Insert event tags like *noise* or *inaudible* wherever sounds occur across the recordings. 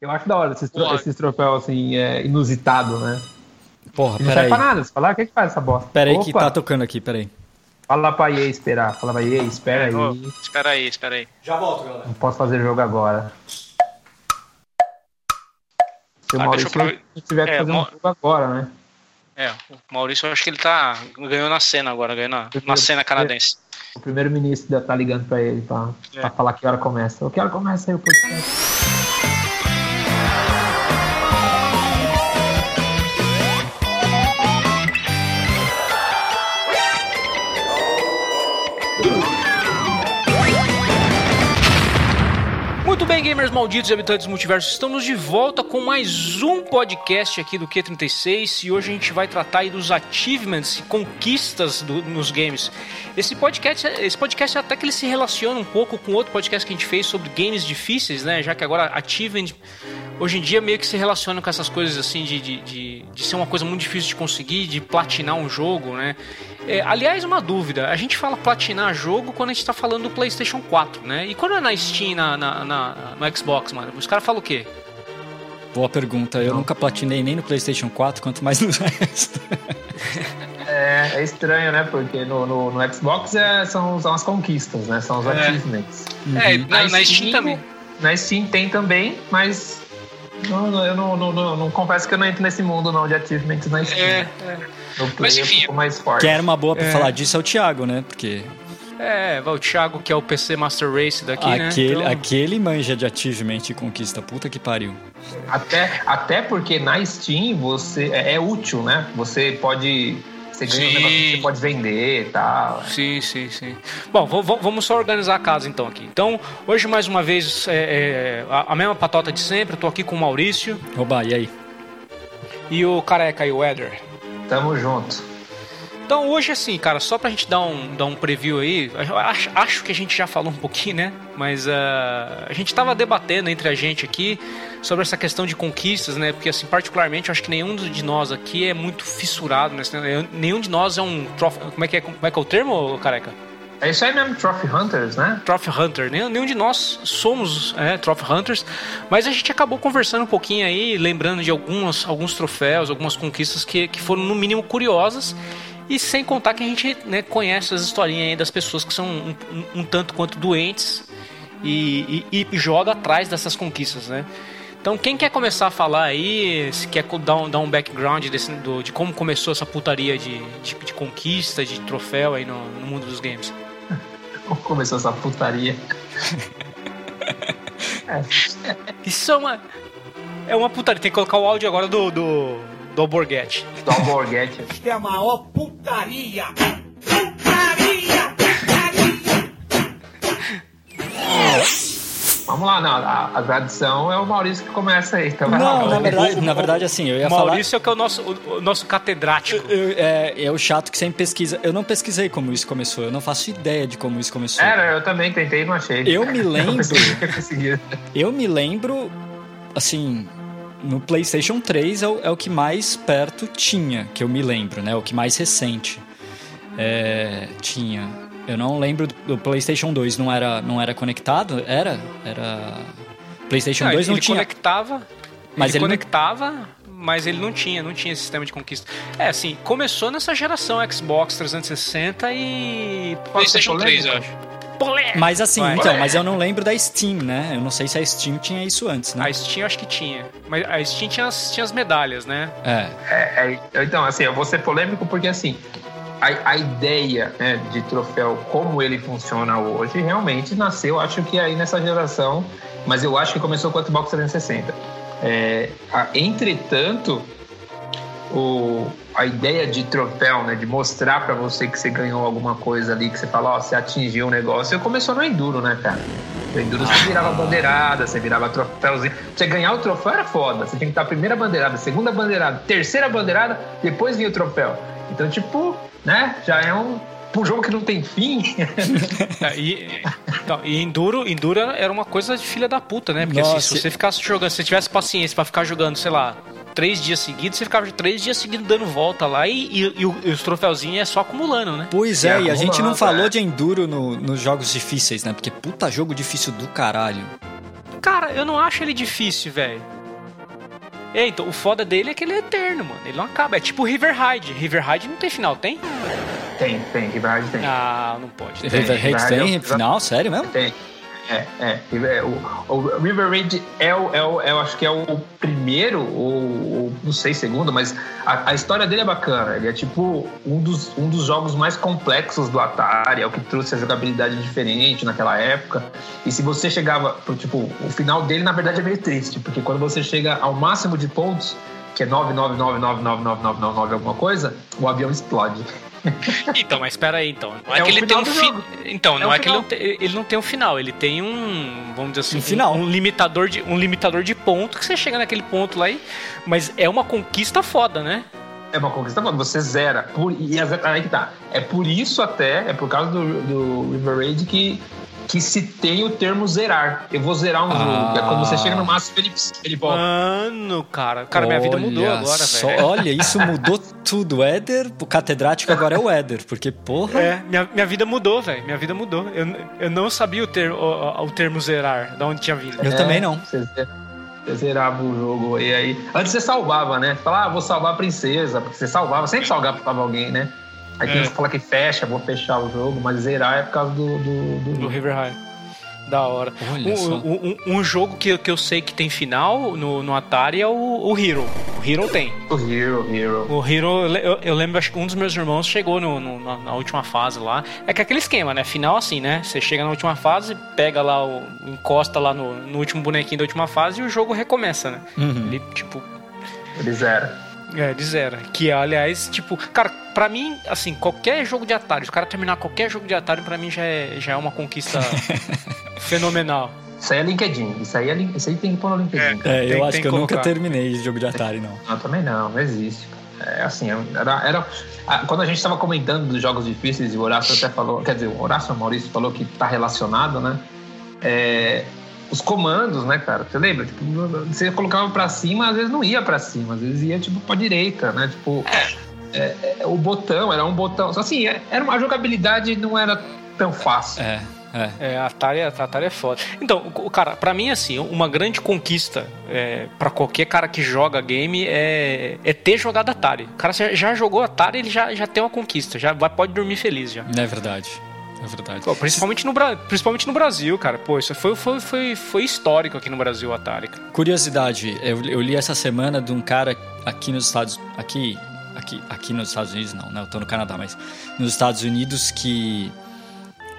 Eu acho da hora esses, tro esses troféus assim, é, inusitado, né? Porra, Não peraí. serve pra nada. Você fala, ah, o que que faz essa bosta? Peraí que tá tocando aqui, peraí. Fala pra EA esperar. Fala pra EA, espera aí. Ô, espera aí, espera aí. Já volto, galera. Não posso fazer jogo agora. Se o Ah, Maurício aprovei- tiver que É, fazer um jogo agora, né? É, o Maurício, eu acho que ele tá. ganhou na cena agora, ganhou na, na cena canadense. O primeiro-ministro deve estar ligando pra ele pra, É. pra falar que hora começa. Eu quero começa aí o podcast. Gamers malditos e habitantes do multiverso, estamos de volta com mais um podcast aqui do Q36 e hoje a gente vai tratar aí dos achievements e conquistas do- nos games. Esse podcast, esse podcast até que ele se relaciona um pouco com outro podcast que a gente fez sobre games difíceis, né? Já que agora achievement hoje em dia meio que se relaciona com essas coisas assim de, de, de, de ser uma coisa muito difícil de conseguir, de platinar um jogo, né? É, aliás, uma dúvida, a gente fala platinar jogo quando a gente tá falando do PlayStation 4, né? E quando é na Steam, na, na, na- no Xbox, mano, os caras falam o quê? Boa pergunta. Eu nunca platinei nem no PlayStation 4, quanto mais no *laughs* resto. É, é estranho, né? Porque no, no, no Xbox é- são, são as conquistas, né? São os É. achievements. É, na, na Steam também. Na Steam tem também, mas não, não, eu não, não, não, não confesso que eu não entro nesse mundo não de achievements na Steam. É, né? No Play Mas, enfim, mais forte. Quem era uma boa pra É. falar disso é o Thiago, né? Porque é, o Thiago, que é o PC Master Race daqui, né? aquele, Então- aquele manja de achievement e conquista. Puta que pariu. Até, até porque na Steam você é, é útil, né? Você pode. Você ganha um negócio que você pode vender e tal. Sim, sim, sim. Bom, vamos só organizar a casa então aqui. Então, hoje mais uma vez, é, é, a, a mesma patota de sempre, eu tô aqui com o Maurício Oba, e aí? e o Careca e o Eder. Tamo junto. Então hoje assim, cara, só pra gente dar um, dar um preview aí, acho, acho que a gente já falou um pouquinho, né? Mas ah, a gente tava debatendo entre a gente aqui sobre essa questão de conquistas, né? Porque assim, particularmente, eu acho que nenhum de nós aqui é muito fissurado, né? Nenhum de nós é um como é que é, como é que é o termo, careca? É isso aí mesmo, Trophy Hunters, né? Trophy Hunter. Nenhum, de nós somos é, Trophy Hunters, mas a gente acabou conversando um pouquinho aí, lembrando de algumas, alguns troféus, algumas conquistas que, que foram no mínimo curiosas. E sem contar que a gente né, conhece as historinhas aí das pessoas que são um, um- um tanto quanto doentes e, e- e joga atrás dessas conquistas, né? Então quem quer começar a falar aí, se quer dar um, dar um background desse- do- de como começou essa putaria de, de, de conquista, de troféu aí no, no mundo dos games? Como *laughs* começou essa putaria? *laughs* Isso é uma. É uma putaria. Tem que colocar o áudio agora do. do. do Alborguete. Do Alborguete. é a maior! Putaria! Vamos lá, não. A, a tradição é o Maurício que começa aí. Então vai lá, Não, na Maurício. verdade, na verdade assim, eu ia O Maurício é que é o nosso, o, o nosso catedrático. falar. Eu- é, é o chato que sempre pesquisa. Eu não pesquisei como isso começou, eu não faço ideia de como isso começou. Era, eu também tentei e não achei. Eu me *laughs* lembro- Eu. Eu me lembro, assim, no PlayStation 3 é o, é o que mais perto tinha, que eu me lembro, né? O que mais recente é, tinha. Eu não lembro do, PlayStation 2, não era, não era conectado? Era? Era. PlayStation Não, 2 ele não tinha. conectava. Mas ele, ele não- conectava, mas ele não tinha, não tinha sistema de conquista. É, assim, começou nessa geração Xbox 360 e. PlayStation 3, eu acho. Polêmico! Mas assim, Vai. então, mas eu não lembro da Steam, né? Eu não sei se a Steam tinha isso antes, né? A Steam eu acho que tinha. Mas a Steam tinha as, tinha as medalhas, né? É. É, é, então, assim, eu vou ser polêmico porque, assim, a, a ideia né, de troféu, como ele funciona hoje, realmente nasceu, acho que aí nessa geração, mas eu acho que começou com o Xbox 360. É, a- entretanto, o, a ideia de troféu, né, de mostrar pra você que você ganhou alguma coisa ali, que você fala, ó, você atingiu um negócio, começou no Enduro, né, cara? No Enduro você virava bandeirada, você virava troféuzinho. Você ganhar o troféu era foda. Você tinha que estar a primeira bandeirada, segunda bandeirada, terceira bandeirada, depois vinha o troféu. Então, tipo, né, já é um, um jogo que não tem fim. *laughs* É, E, então, e Enduro, Enduro era uma coisa de filha da puta, né? Porque assim, se você ficasse jogando, se você tivesse paciência pra ficar jogando, sei lá, três dias seguidos, você ficava três dias seguidos dando volta lá e, e- e o- os troféuzinhos é só acumulando, né? Pois E é, e a gente não acumulando, falou é. de Enduro no- nos jogos difíceis, né? Porque puta jogo difícil do caralho. Cara, eu não acho ele difícil, velho. É, então, o foda dele é que ele é eterno, mano. Ele não acaba. É tipo River Raid. River Raid não tem final, tem? Tem, tem, Riverhead tem. Ah, não pode. Tem, River River Raid tem é- final? Sério mesmo? Tem. É, é. É, O, o River Raid é o, é o, eu acho que é o primeiro, ou, ou não sei, segundo, mas a, a história dele é bacana. Ele é tipo um dos, um dos jogos mais complexos do Atari, é o que trouxe a jogabilidade diferente naquela época. E se você chegava, pro, tipo, o final dele na verdade é meio triste, porque quando você chega ao máximo de pontos, que é 999999999 alguma coisa, o avião explode. *laughs* Então, mas espera aí, então. Não é, É que ele tem um fi... Então, É não é que ele final. não, tem, ele não tem um final, ele tem um, vamos dizer assim, Um final. um, limitador de um limitador de ponto que você chega naquele ponto lá e mas é uma conquista foda, né? É uma conquista foda, você zera. Por, e é, aí que tá. É por isso até, é por causa do, do River Raid que, que se tem o termo zerar. Eu vou zerar um Ah. jogo. que É quando você chega no máximo, ele, ele volta. Mano, cara, cara, minha vida mudou Olha agora, velho. Olha, isso mudou tudo. O Éder, o catedrático agora é o Éder, porque, porra. É, minha, minha vida mudou, velho. Minha vida mudou. Eu, eu não sabia o, ter, o, o termo zerar, da onde tinha vindo. Eu É, também não. Você, ze- você zerava o jogo. E aí. Antes você salvava, né? Falava, ah, vou salvar a princesa. Porque você salvava, sempre salvava salvar alguém, né? Aí tem É. uns que fala que fecha, vou fechar o jogo, mas zerar é por causa do. do, do- Do River High. Da hora. Olha Um, só. um- um- um jogo que, que eu sei que tem final no, no Atari é o, o Hero. O Hero tem. do Hero, Hero. O Hero, eu, eu lembro, acho que um dos meus irmãos chegou no, no- na, na última fase lá. É que é aquele esquema, né? Final assim, né? Você chega na última fase, pega lá, o, encosta lá no, no último bonequinho da última fase e o jogo recomeça, né? Uhum. Ele, tipo, Ele zera. É, de zero. Que, aliás, tipo, cara, pra mim, assim, qualquer jogo de Atari, se o cara terminar qualquer jogo de Atari, pra mim já é, já é uma conquista *laughs* fenomenal. Isso aí é LinkedIn. Isso aí, é, isso aí tem que pôr no LinkedIn. É, eu Tem- acho tem que eu nunca terminei jogo de Atari, não. Não, também não, não existe. É assim, era, era ah, quando a gente estava comentando dos jogos difíceis, e o Horácio até falou, quer dizer, o Horácio o Maurício falou que tá relacionado, né? É, os comandos, né, cara? Você lembra? Tipo, você colocava pra cima, às vezes não ia pra cima, às vezes ia tipo pra direita, né? Tipo, é, é, o botão era um botão. Só assim, é- era uma a jogabilidade não era tão fácil. É, é. É, a Atari, a Atari é foda. Então, o- cara, pra mim, assim, uma grande conquista é, para qualquer cara que joga game é, é ter jogado Atari. O cara já, já jogou Atari, ele já, já tem uma conquista, já vai, pode dormir feliz já. É verdade. É verdade. Pô, principalmente, no, principalmente no Brasil, cara. Pô, isso foi, foi, foi, foi histórico aqui no Brasil, o Atari. cara. Curiosidade, eu, eu li essa semana de um cara aqui nos Estados aqui aqui aqui nos Estados Unidos não, né? Eu tô no Canadá, mas nos Estados Unidos que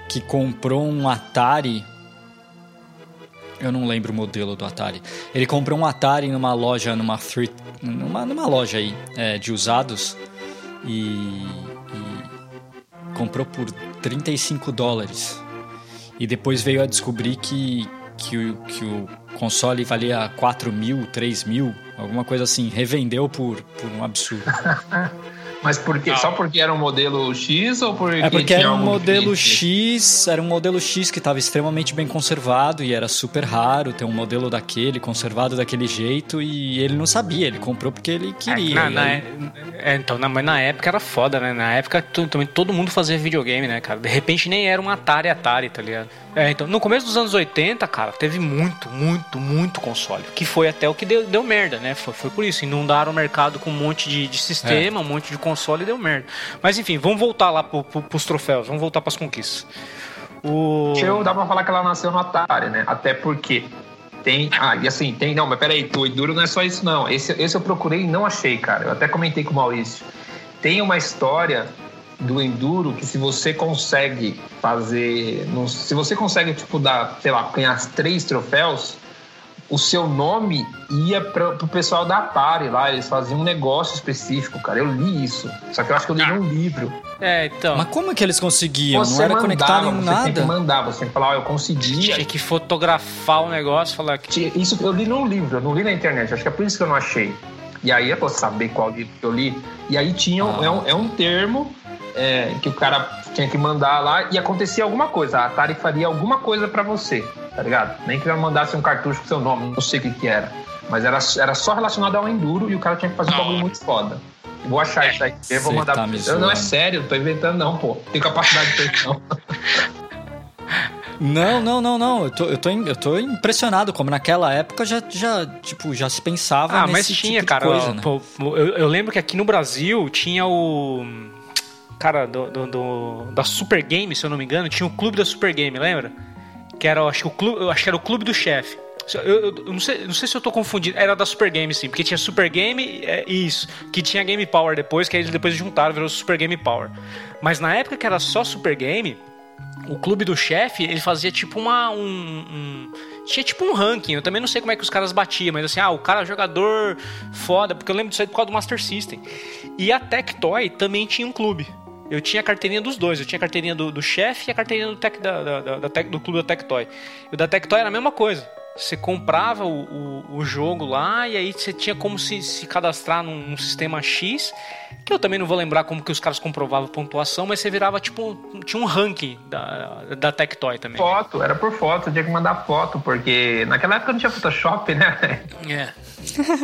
que comprou um Atari eu não lembro o modelo do Atari. Ele comprou um Atari numa loja, numa thrift, numa, numa loja aí é, de usados e, e comprou por 35 dólares. E depois veio a descobrir que, que, o, que o console valia 4 mil, 3 mil, alguma coisa assim. Revendeu por, por um absurdo. *laughs* Mas por quê? Só porque era um modelo X ou porque É porque tinha era um modelo diferente? X, era um modelo X que estava extremamente bem conservado e era super raro ter um modelo daquele, conservado daquele jeito, e ele não sabia, ele comprou porque ele queria. Na- e na- aí- é, então, na, mas na época era foda, né? Na época tu- também todo mundo fazia videogame, né, cara? De repente nem era um Atari Atari, tá ligado? É, então, no começo dos anos 80, cara, teve muito, muito, muito console. Que foi até o que deu, deu merda, né? Foi, foi por isso. Inundaram o mercado com um monte de, de sistema, um monte de console e deu merda. Mas enfim, vamos voltar lá pro, pro, pros troféus, vamos voltar pras conquistas. O. Eu dá pra falar que ela nasceu no Atari, né? Até porque tem. Ah, e assim, tem. Não, mas peraí, o Enduro não é só isso, não. Esse, esse eu procurei e não achei, cara. Eu até comentei com o Maurício. Tem uma história do Enduro que se você consegue fazer. Se você consegue, tipo, dar, sei lá, ganhar três troféus, o seu nome ia pra, pro pessoal da Atari lá. Eles faziam um negócio específico, cara. Eu li isso. Só que eu acho que eu li num livro. É, então. Mas como é que eles conseguiam? Você não era mandava, conectado em você tem que nada? mandar, você tem que falar, ó, eu consegui. Tinha que fotografar o negócio, falar que. Tinha- Isso eu li num livro, eu não li na internet, acho que é por isso que eu não achei. E aí eu vou saber qual livro que eu li. E aí tinha um- Ah. é, um, é um termo é, que o cara tinha que mandar lá e acontecia alguma coisa. A Atari faria alguma coisa pra você, tá ligado? Nem que ela mandasse um cartucho com seu nome, não sei o que que era. Mas era, era só relacionado ao Enduro e o cara tinha que fazer um bagulho muito foda. Vou achar isso aí. Eu vou mandar tá pra você. Não é sério, não tô inventando não, pô. Tenho capacidade de ter não. *laughs* Não, não, não, não. Eu tô, eu tô, eu tô impressionado como naquela época já, já, tipo, já se pensava Ah, nesse mas tipo tinha, de cara. coisa, né? pô, eu, eu lembro que aqui no Brasil tinha o. Cara, do, do- do- da Super Game, se eu não me engano, tinha o clube da Super Game, lembra? Que era, acho que o clube, acho que era o clube do chefe. Eu, eu- eu não, sei, não sei se eu tô confundindo. Era da Super Game, sim, porque tinha Super Game é, e isso. Que tinha Game Power depois, que aí eles depois juntaram, virou Super Game Power. Mas na época que era só Super Game, o clube do chefe, ele fazia tipo uma. Um, um- tinha tipo um ranking. Eu também não sei como é que os caras batiam, mas assim, ah, o cara é jogador foda, porque eu lembro disso aí por causa do Master System. E a Tectoy também tinha um clube. Eu tinha a carteirinha dos dois. Eu tinha a carteirinha do, do chefe e a carteirinha do, tec, da, da- da- do clube da Tectoy. E o da Tectoy era a mesma coisa. Você comprava o, o, o jogo lá e aí você tinha como se, se cadastrar num, num sistema X, que eu também não vou lembrar como que os caras comprovavam a pontuação, mas você virava tipo. Tinha um ranking da, da Tectoy também. Foto, era por foto, tinha que mandar foto, porque naquela época não tinha Photoshop, né? É.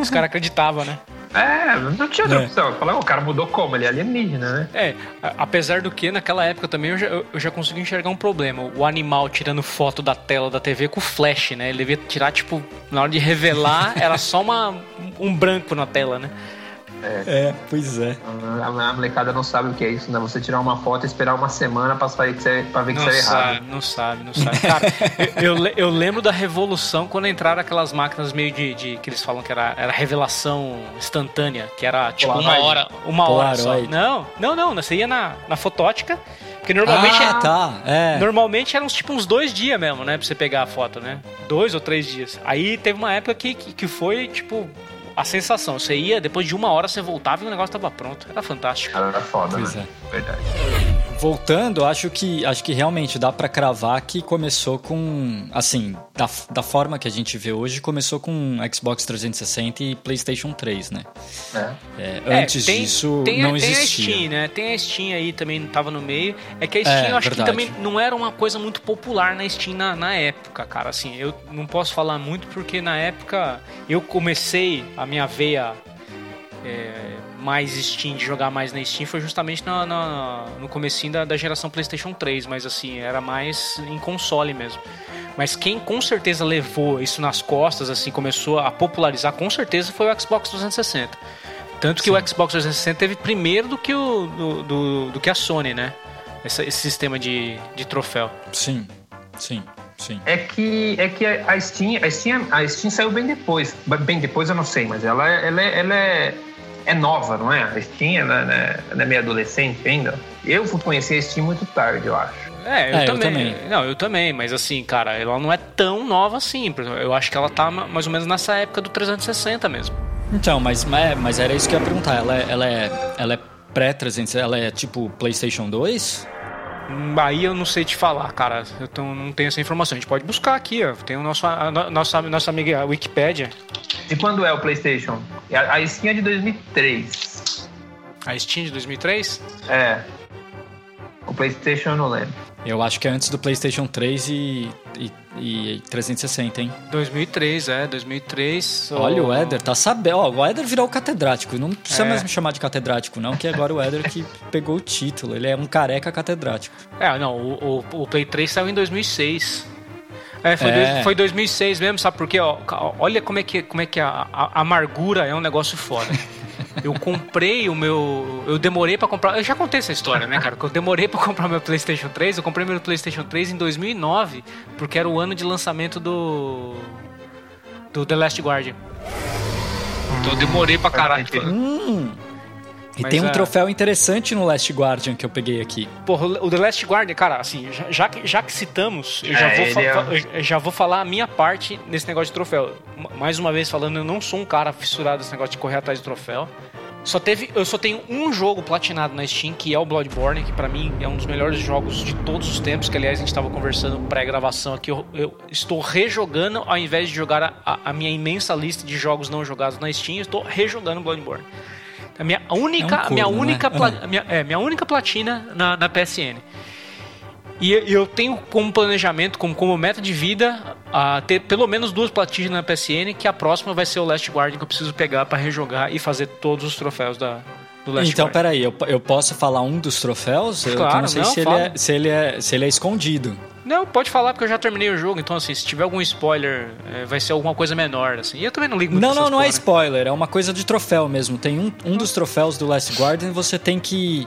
Os caras acreditavam, né? *laughs* É, não tinha outra É. opção. Falar, o cara mudou como? Ele é alienígena, né? É, apesar do que naquela época também eu já, eu já consegui enxergar um problema. O animal tirando foto da tela da TV com flash, né? Ele devia tirar, tipo, na hora de revelar, *laughs* era só uma, um branco na tela, né? É, pois é. A, a molecada não sabe o que é isso, né? Você tirar uma foto e esperar uma semana pra, sair que você, pra ver que Não saiu sabe, errado. não sabe, não sabe. Cara, *laughs* eu, eu eu lembro da revolução quando entraram aquelas máquinas meio de, de- que eles falam que era, era revelação instantânea, que era tipo uma Polaroid. hora, uma hora só. Polaroid. Não, não, não, você ia na, na fotótica, porque normalmente ah, é- tá. É. Normalmente eram tipo uns dois dias mesmo, né? Pra você pegar a foto, né? Dois ou três dias. Aí teve uma época que, que, que foi, tipo, a sensação. Você ia, depois de uma hora você voltava e o negócio tava pronto. Era fantástico. Era foda, Pois né? é. Verdade. Voltando, acho que acho que realmente dá pra cravar que começou com, assim, da, da forma que a gente vê hoje, começou com Xbox 360 e PlayStation 3, né? É. É, É, antes tem- disso tem, a- não tem existia. a Steam, né? Tem a Steam aí também, tava no meio. É que a Steam É, eu acho verdade. que também não era uma coisa muito popular na Steam na, na época, cara. Assim, eu não posso falar muito porque na época eu comecei a minha veia é, mais Steam, de jogar mais na Steam, foi justamente na, na- no comecinho da, da geração PlayStation 3, mas assim, era mais em console mesmo. Mas quem com certeza levou isso nas costas, assim, começou a popularizar, com certeza foi o Xbox 360. Tanto que o Xbox 360 teve primeiro do que, o, do, do, do que a Sony, né? Essa- esse sistema de, de troféu. Sim, sim, sim. É que, é que a Steam, a Steam, a Steam saiu bem depois. Bem depois eu não sei, mas ela, ela, é- ela é, é nova, não é? A Steam ela, ela- ela é meio adolescente ainda. Eu fui conhecer a Steam muito tarde, eu acho. É, eu, É, eu também. também. Não, eu também, mas assim, cara, ela não é tão nova assim. Eu acho que ela tá ma- mais ou menos nessa época do 360 mesmo. Então, mas, mas mas era isso que eu ia perguntar. Ela é, ela é, ela é pré-360, ela é tipo PlayStation 2? Aí eu não sei te falar, cara. Eu tô- não tenho essa informação. A gente pode buscar aqui, ó. Tem o nosso, a, no- nossa, nossa amiga Wikipédia. E quando é o PlayStation? A, a Steam é de 2003. A Steam de 2003? É. O PlayStation eu não lembro. Eu acho que é antes do PlayStation 3 e, e, e 360, hein? 2003, é, 2003. Olha, o. Éder tá sabendo. Ó, o Éder virou catedrático. Não precisa É. mais me chamar de catedrático, não, que agora o Éder que *laughs* pegou o título. Ele é um careca catedrático. É, não, o, o, o Play 3 saiu em 2006. É, foi, É. dois- foi 2006 mesmo, sabe por quê? Ó, olha como é que, como é que a, a amargura é um negócio foda. *laughs* Eu comprei o meu. Eu demorei pra comprar. Eu já contei essa história, né, cara? Que eu demorei pra comprar meu PlayStation 3. Eu comprei meu PlayStation 3 em 2009, porque era o ano de lançamento do. Do The Last Guardian. Então eu demorei pra caralho. Hum. E Mas tem um é- troféu interessante no Last Guardian que eu peguei aqui. Porra, o The Last Guardian, cara, assim, já, já que, já que citamos, eu já, É, vou é- fa- eu já vou falar a minha parte nesse negócio de troféu. Mais uma vez falando, eu não sou um cara fissurado nesse negócio de correr atrás de troféu. Só teve, eu só tenho um jogo platinado na Steam, que é o Bloodborne, que pra mim é um dos melhores jogos de todos os tempos, que aliás a gente tava conversando pré-gravação aqui, eu, eu estou rejogando ao invés de jogar a- a, a minha imensa lista de jogos não jogados na Steam, eu estou rejogando Bloodborne. A minha única, É um a minha corno, né? única, pla- a minha, é, minha única platina na, na PSN. E eu- tenho como planejamento, como, como meta de vida, a ter pelo menos duas platinas na PSN, que a próxima vai ser o Last Guardian que eu preciso pegar pra rejogar e fazer todos os troféus da, do Last Então, Guardian. peraí, eu, eu posso falar um dos troféus? Eu Claro, não sei não, se, ele é, se, ele é, se ele é escondido. Não, pode falar porque eu já terminei o jogo, então assim, se tiver algum spoiler, é, vai ser alguma coisa menor, assim. E eu também não ligo muito Não, não, não é porra, né? spoiler, é uma coisa de troféu mesmo. Tem um, um dos troféus do Last Guardian você tem que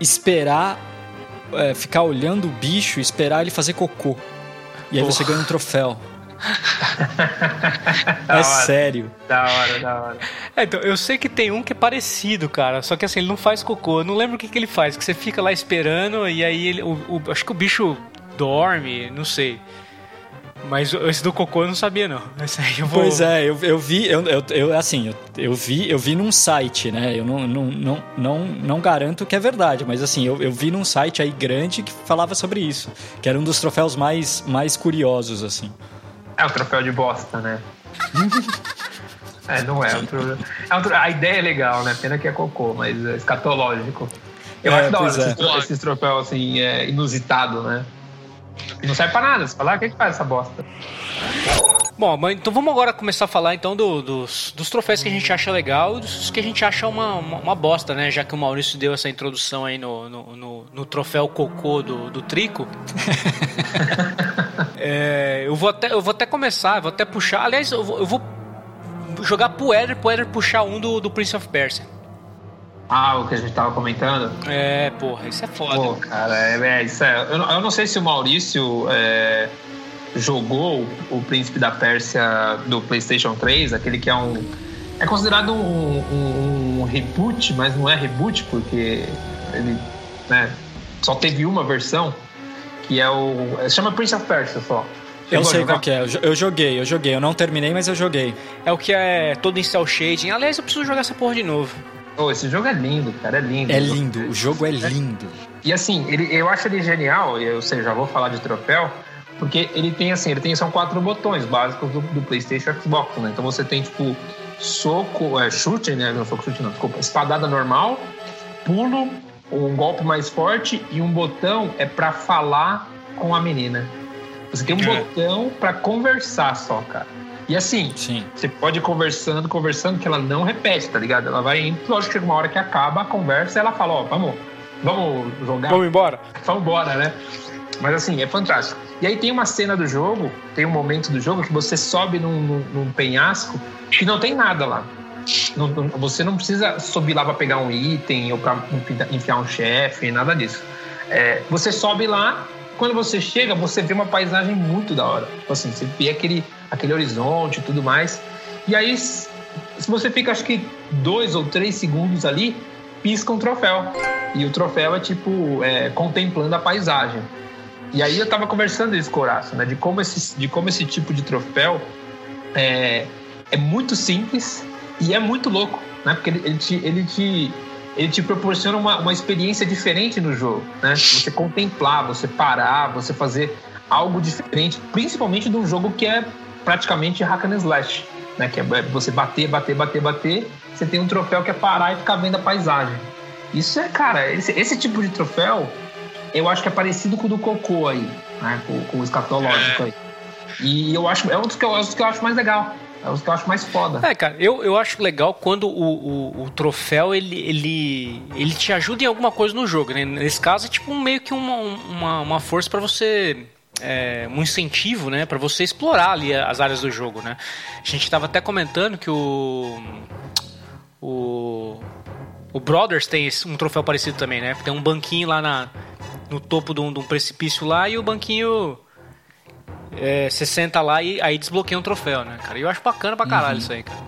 esperar, é, ficar olhando o bicho e esperar ele fazer cocô. E aí você ganha um troféu. *laughs* É hora. sério. Da hora, da hora. É, então, eu sei que tem um que é parecido, cara. Só que assim, ele não faz cocô. Eu não lembro o que, que ele faz. Que você fica lá esperando e aí ele. o- o- acho que o bicho dorme, não sei. Mas esse do cocô eu não sabia, não. *laughs* Esse aí eu vou. Pois é, eu, eu vi, eu, eu, eu- assim, eu, eu vi, eu vi num site, né? Eu não, não, não, não, não garanto que é verdade, mas assim, eu, eu vi num site aí grande que falava sobre isso, que era um dos troféus mais, mais curiosos, assim. É um troféu de bosta, né? *laughs* é, não é. é um tro- A ideia é legal, né? Pena que é cocô, mas é escatológico. Eu É, acho da hora é. esses troféus assim, é, inusitado, né? Não serve pra nada. Você fala, ah, o que, que faz essa bosta? Bom, mas então vamos agora começar a falar então do- dos, dos troféus que a gente acha legal e dos que a gente acha uma, uma, uma bosta, né? Já que o Maurício deu essa introdução aí no, no, no- no troféu cocô do, do Trico. *laughs* É, eu, vou até, eu vou até começar, vou até puxar. Aliás, eu vou, eu vou jogar pro Eder, pro Eder puxar um do, do Prince of Persia. Ah, o que a gente tava comentando? É, porra, isso é foda. Pô, cara, é, é, isso é. Eu, não- eu não sei se o Maurício é, jogou o Príncipe da Pérsia do PlayStation 3, aquele que é um. É considerado um, um- um reboot, mas não é reboot, porque ele né, só teve uma versão, que é o. é, chama Prince of Persia só. Eu Chegou sei qual que é, eu joguei, eu joguei, eu não terminei, mas eu joguei. É o que é todo em cel shading. Aliás, eu preciso jogar essa porra de novo. Pô, esse jogo é lindo, cara, é lindo. É lindo, o jogo é lindo. E assim, ele, eu acho ele genial, e eu sei, já vou falar de troféu, porque ele tem assim, ele tem são quatro botões básicos do, do PlayStation Xbox, né? Então você tem tipo soco, é, chute, né? Não soco chute, não, desculpa, espadada normal, pulo, um golpe mais forte e um botão é pra falar com a menina. Você tem um É. botão pra conversar só, cara. E assim, Sim. você pode ir conversando, conversando, que ela não repete, tá ligado? Ela vai indo, lógico que chega uma hora que acaba a conversa e ela fala, ó, vamos, vamos jogar. Vamos embora? Vamos embora, né? Mas assim, é fantástico. E aí tem uma cena do jogo, tem um momento do jogo que você sobe num, num- num penhasco que não tem nada lá. Não- não- você não precisa subir lá para pegar um item ou para enfiar um chefe, nada disso. É, você sobe lá, quando você chega, você vê uma paisagem muito da hora. Tipo assim, você vê aquele, aquele horizonte e tudo mais. E aí, se você fica, acho que dois ou três segundos ali, pisca um troféu. E o troféu é tipo, é, contemplando a paisagem. E aí eu tava conversando isso com o Horácio, né? De como esse, de como esse tipo de troféu é, é muito simples e é muito louco, né? Porque ele, ele te, ele te, ele te proporciona uma, uma experiência diferente no jogo, né? Você contemplar, você parar, você fazer algo diferente, principalmente de um jogo que é praticamente hack and slash, né? Que é você bater, bater, bater, bater. Você tem um troféu que é parar e ficar vendo a paisagem. Isso é, cara, esse, esse tipo de troféu, eu acho que é parecido com o do Cocô aí, né? Com, com o escatológico aí. E eu acho, é um dos que eu, é um dos que eu acho mais legal. É dos que eu acho mais foda. É, cara, eu, eu acho legal quando o, o, o troféu ele, ele, ele te ajuda em alguma coisa no jogo, né? Nesse caso é tipo meio que uma, uma, uma força pra você. é, um incentivo, né, Pra você explorar ali as áreas do jogo, né? A gente tava até comentando que o o o Brothers tem um troféu parecido também, né? Tem um banquinho lá na, no topo de um, de um precipício lá e o banquinho é, você senta lá e aí desbloqueia um troféu, né, cara? E eu acho bacana pra caralho isso aí, cara.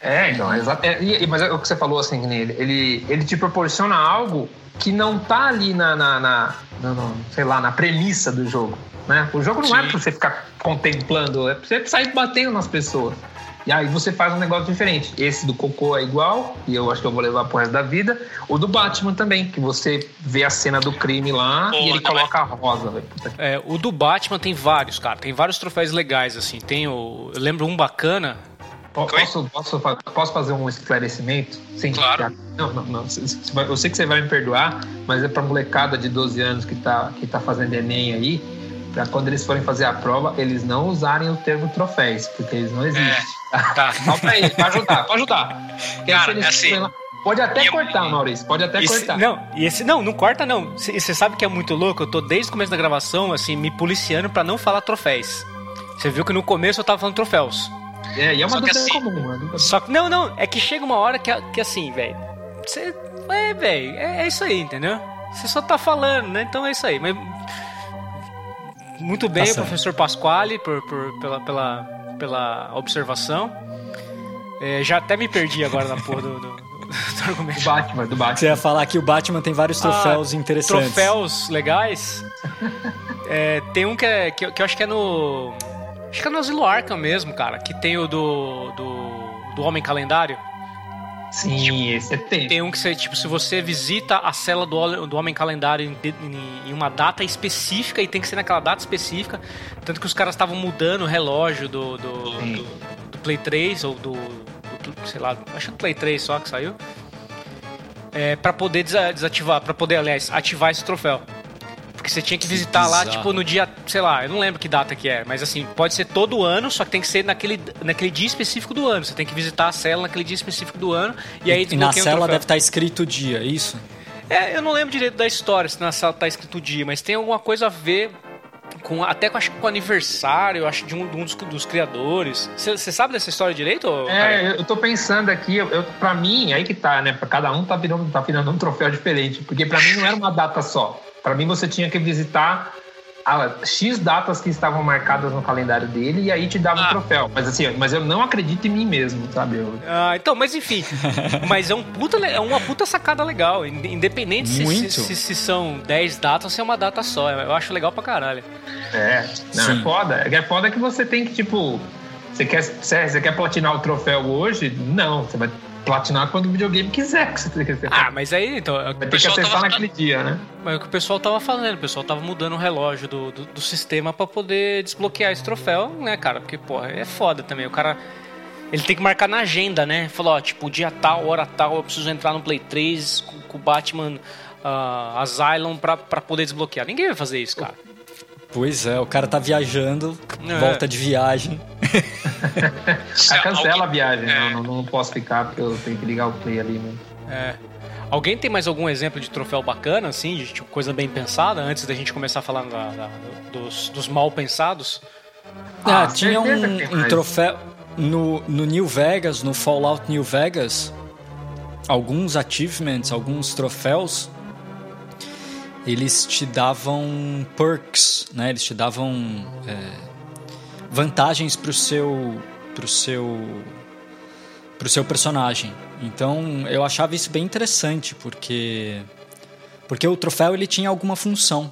É, então, é exato. É, e- mas é o que você falou, assim, nem ele, ele, te proporciona algo que não tá ali na, na, na- na- sei lá, na premissa do jogo, né? O jogo não é Sim. pra você ficar contemplando, é pra você sair batendo nas pessoas. E aí você faz um negócio diferente. Esse do Cocô é igual, e eu acho que eu vou levar pro resto da vida. O do Batman também, que você vê a cena do crime lá Pô, e ele não é- coloca a rosa, velho. É, o do Batman tem vários, cara. Tem vários troféus legais, assim. Tem o. Eu lembro um bacana. Po- Posso, posso, posso fazer um esclarecimento? Sim. Claro. Não, não, não. Eu sei que você vai me perdoar, mas é pra molecada de 12 anos que tá, que tá fazendo Enem aí, pra quando eles forem fazer a prova, eles não usarem o termo troféus, porque eles não existem. Tá. Só pra aí, pra ajudar, pra ajudar. Cara, é assim. lá- Pode até E- cortar, Maurício. Pode até Esse- cortar. não, e esse não, não corta não. Você sabe que é muito louco? Eu tô desde o começo da gravação, assim, me policiando pra não falar troféus. Você viu que no começo eu tava falando troféus. É, e é uma dúvida assim- comum. Uma dúvida Só que, não, não, é que chega uma hora que, que assim, velho. Você. É, velho, é, é isso aí, entendeu? Você só tá falando, né? Então é isso aí. Mas. Muito bem, Tá professor Pasquale, por, por- pela, pela, pela observação. É, já até me perdi agora na porra do, do- do Do argumento. Batman, do Você Batman. ia falar que o Batman tem vários troféus Ah, interessantes. Troféus legais. É, tem um que, é, que, eu- que eu acho que é no. Acho que é no Asilo Arkham mesmo, cara. Que tem o do. do, do Homem Calendário. Sim, esse é tempo. Tem um que você, tipo, se você visita a cela do, do Homem Calendário em, em- em uma data específica e tem que ser naquela data específica. Tanto que os caras estavam mudando o relógio do, do, do, do Play 3 ou do, do- Sei lá, acho que do Play 3 só que saiu. É, pra poder desa- desativar, pra poder, aliás, ativar esse troféu. Porque você tinha que visitar lá, tipo, no dia, sei lá, eu não lembro que data que é, mas assim, pode ser todo ano, só que tem que ser naquele, naquele dia específico do ano. Você tem que visitar a cela naquele dia específico do ano e aí E na um cela deve estar escrito o dia, é isso? É, eu não lembro direito da história, se na sala tá escrito o dia, mas tem alguma coisa a ver com até com, acho que com o aniversário, eu acho, de um, de um dos, dos criadores. Você sabe dessa história direito? Caio? É, eu eu tô pensando aqui, eu, eu, pra mim, aí que tá, né? Pra cada um tá virando, tá virando um troféu diferente. Porque pra mim não era uma data só. Pra mim você tinha que visitar a X datas que estavam marcadas no calendário dele e aí te dava o Ah. troféu. Mas assim, mas eu não acredito em mim mesmo, sabe? Eu- Ah, então, mas enfim. *laughs* mas é, um puta, é uma puta sacada legal. ind- Independente se, se, se- se são 10 datas ou se é uma data só. Eu acho legal pra caralho. É, não, Sim. é foda. É que é foda que você tem que, tipo, você quer, você você quer platinar o troféu hoje? Não, você vai platinar quando o videogame quiser. que Você, você Ah, mas aí, então, é vai ter que acessar tava- naquele dia, né? Mas é o que o pessoal tava falando, o pessoal tava mudando o relógio do, do, do sistema pra poder desbloquear esse troféu, né, cara? Porque, porra, é foda também. O cara. Ele tem que marcar na agenda, né? Falou, ó, tipo, dia tal, hora tal, eu preciso entrar no Play 3 com, com o Batman ah, Asylum pra, pra poder desbloquear. Ninguém vai fazer isso, cara. Pois é, o cara tá viajando, É. volta de viagem. Se *laughs* Ah, cancela alguém- a viagem, É. não, não, posso ficar porque eu tenho que ligar o play ali, né? É. Alguém tem mais algum exemplo de troféu bacana, assim, de tipo, coisa bem pensada, antes da gente começar a falar da- da- dos, dos mal pensados? Ah, Ah, tinha um, um troféu no, no New Vegas, no Fallout New Vegas, alguns achievements, alguns troféus, eles te davam perks, né? Eles te davam é, vantagens pro seu, pro seu, pro seu personagem. Então eu achava isso bem interessante porque porque o troféu ele tinha alguma função.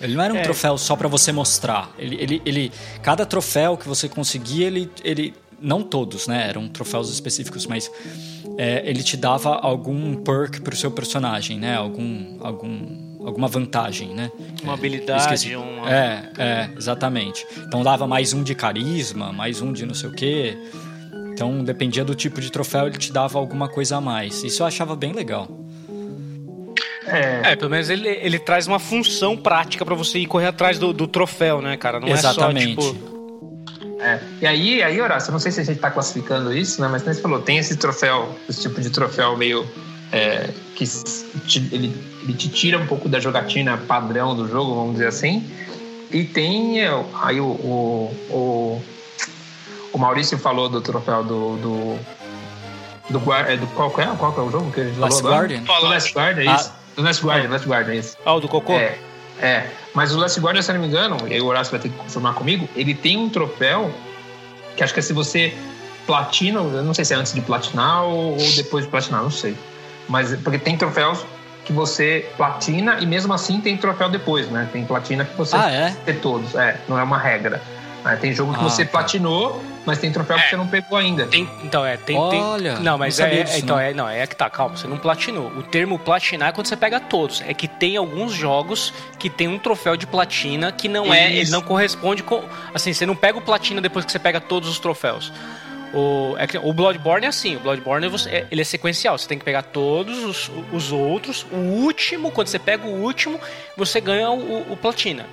Ele não era um É. troféu só pra você mostrar. Ele, ele, ele, cada troféu que você conseguia, ele, ele, não todos, né? Eram troféus específicos, mas é, ele te dava algum perk pro seu personagem, né? Algum, algum, alguma vantagem, né? Uma É, habilidade, uma- É, é, exatamente. Então dava mais um de carisma, mais um de não sei o quê. Então dependia do tipo de troféu, ele te dava alguma coisa a mais. Isso eu achava bem legal. É, É, pelo menos ele, ele traz uma função prática pra você ir correr atrás do, do troféu, né, cara? Não Exatamente. é só, tipo... é. E aí, aí, Horácio, eu não sei se a gente tá classificando isso, né? Mas você falou, tem esse troféu, esse tipo de troféu meio. É, que te- ele, ele te tira um pouco da jogatina padrão do jogo, vamos dizer assim. E tem é, aí o, o, o, o Maurício falou do troféu do. do do, é, do qual, é? qual é o jogo que Last falou agora? Guardian? Do Last Guardian, é Ah. isso. Do Last Guardian, Last Guardian, é isso. Ah, o do cocô? É, é. Mas o Last Guardian, se não me engano, e aí o Horácio vai ter que confirmar comigo, ele tem um troféu que acho que é se você platina, eu não sei se é antes de platinar ou, ou depois de platinar, não sei. Mas porque tem troféus que você platina e mesmo assim tem troféu depois, né? Tem platina que você Ah, é? ter todos, é, não é uma regra. Né? Tem jogo que Ah, você tá. platinou, mas tem troféu que você não pegou ainda. Tem, então, é, tem, Olha, tem. Não, mas não é, é- disso, então, não. é, não, é que tá, calma, você não platinou. O termo platinar é quando você pega todos. É que tem alguns jogos que tem um troféu de platina que não é, ele Isso. não corresponde com. Assim, você não pega o platina depois que você pega todos os troféus. O, é que, o Bloodborne é assim, o Bloodborne você- é- ele é sequencial, você tem que pegar todos os, os outros, o último, quando você pega o último, você ganha o, o platina.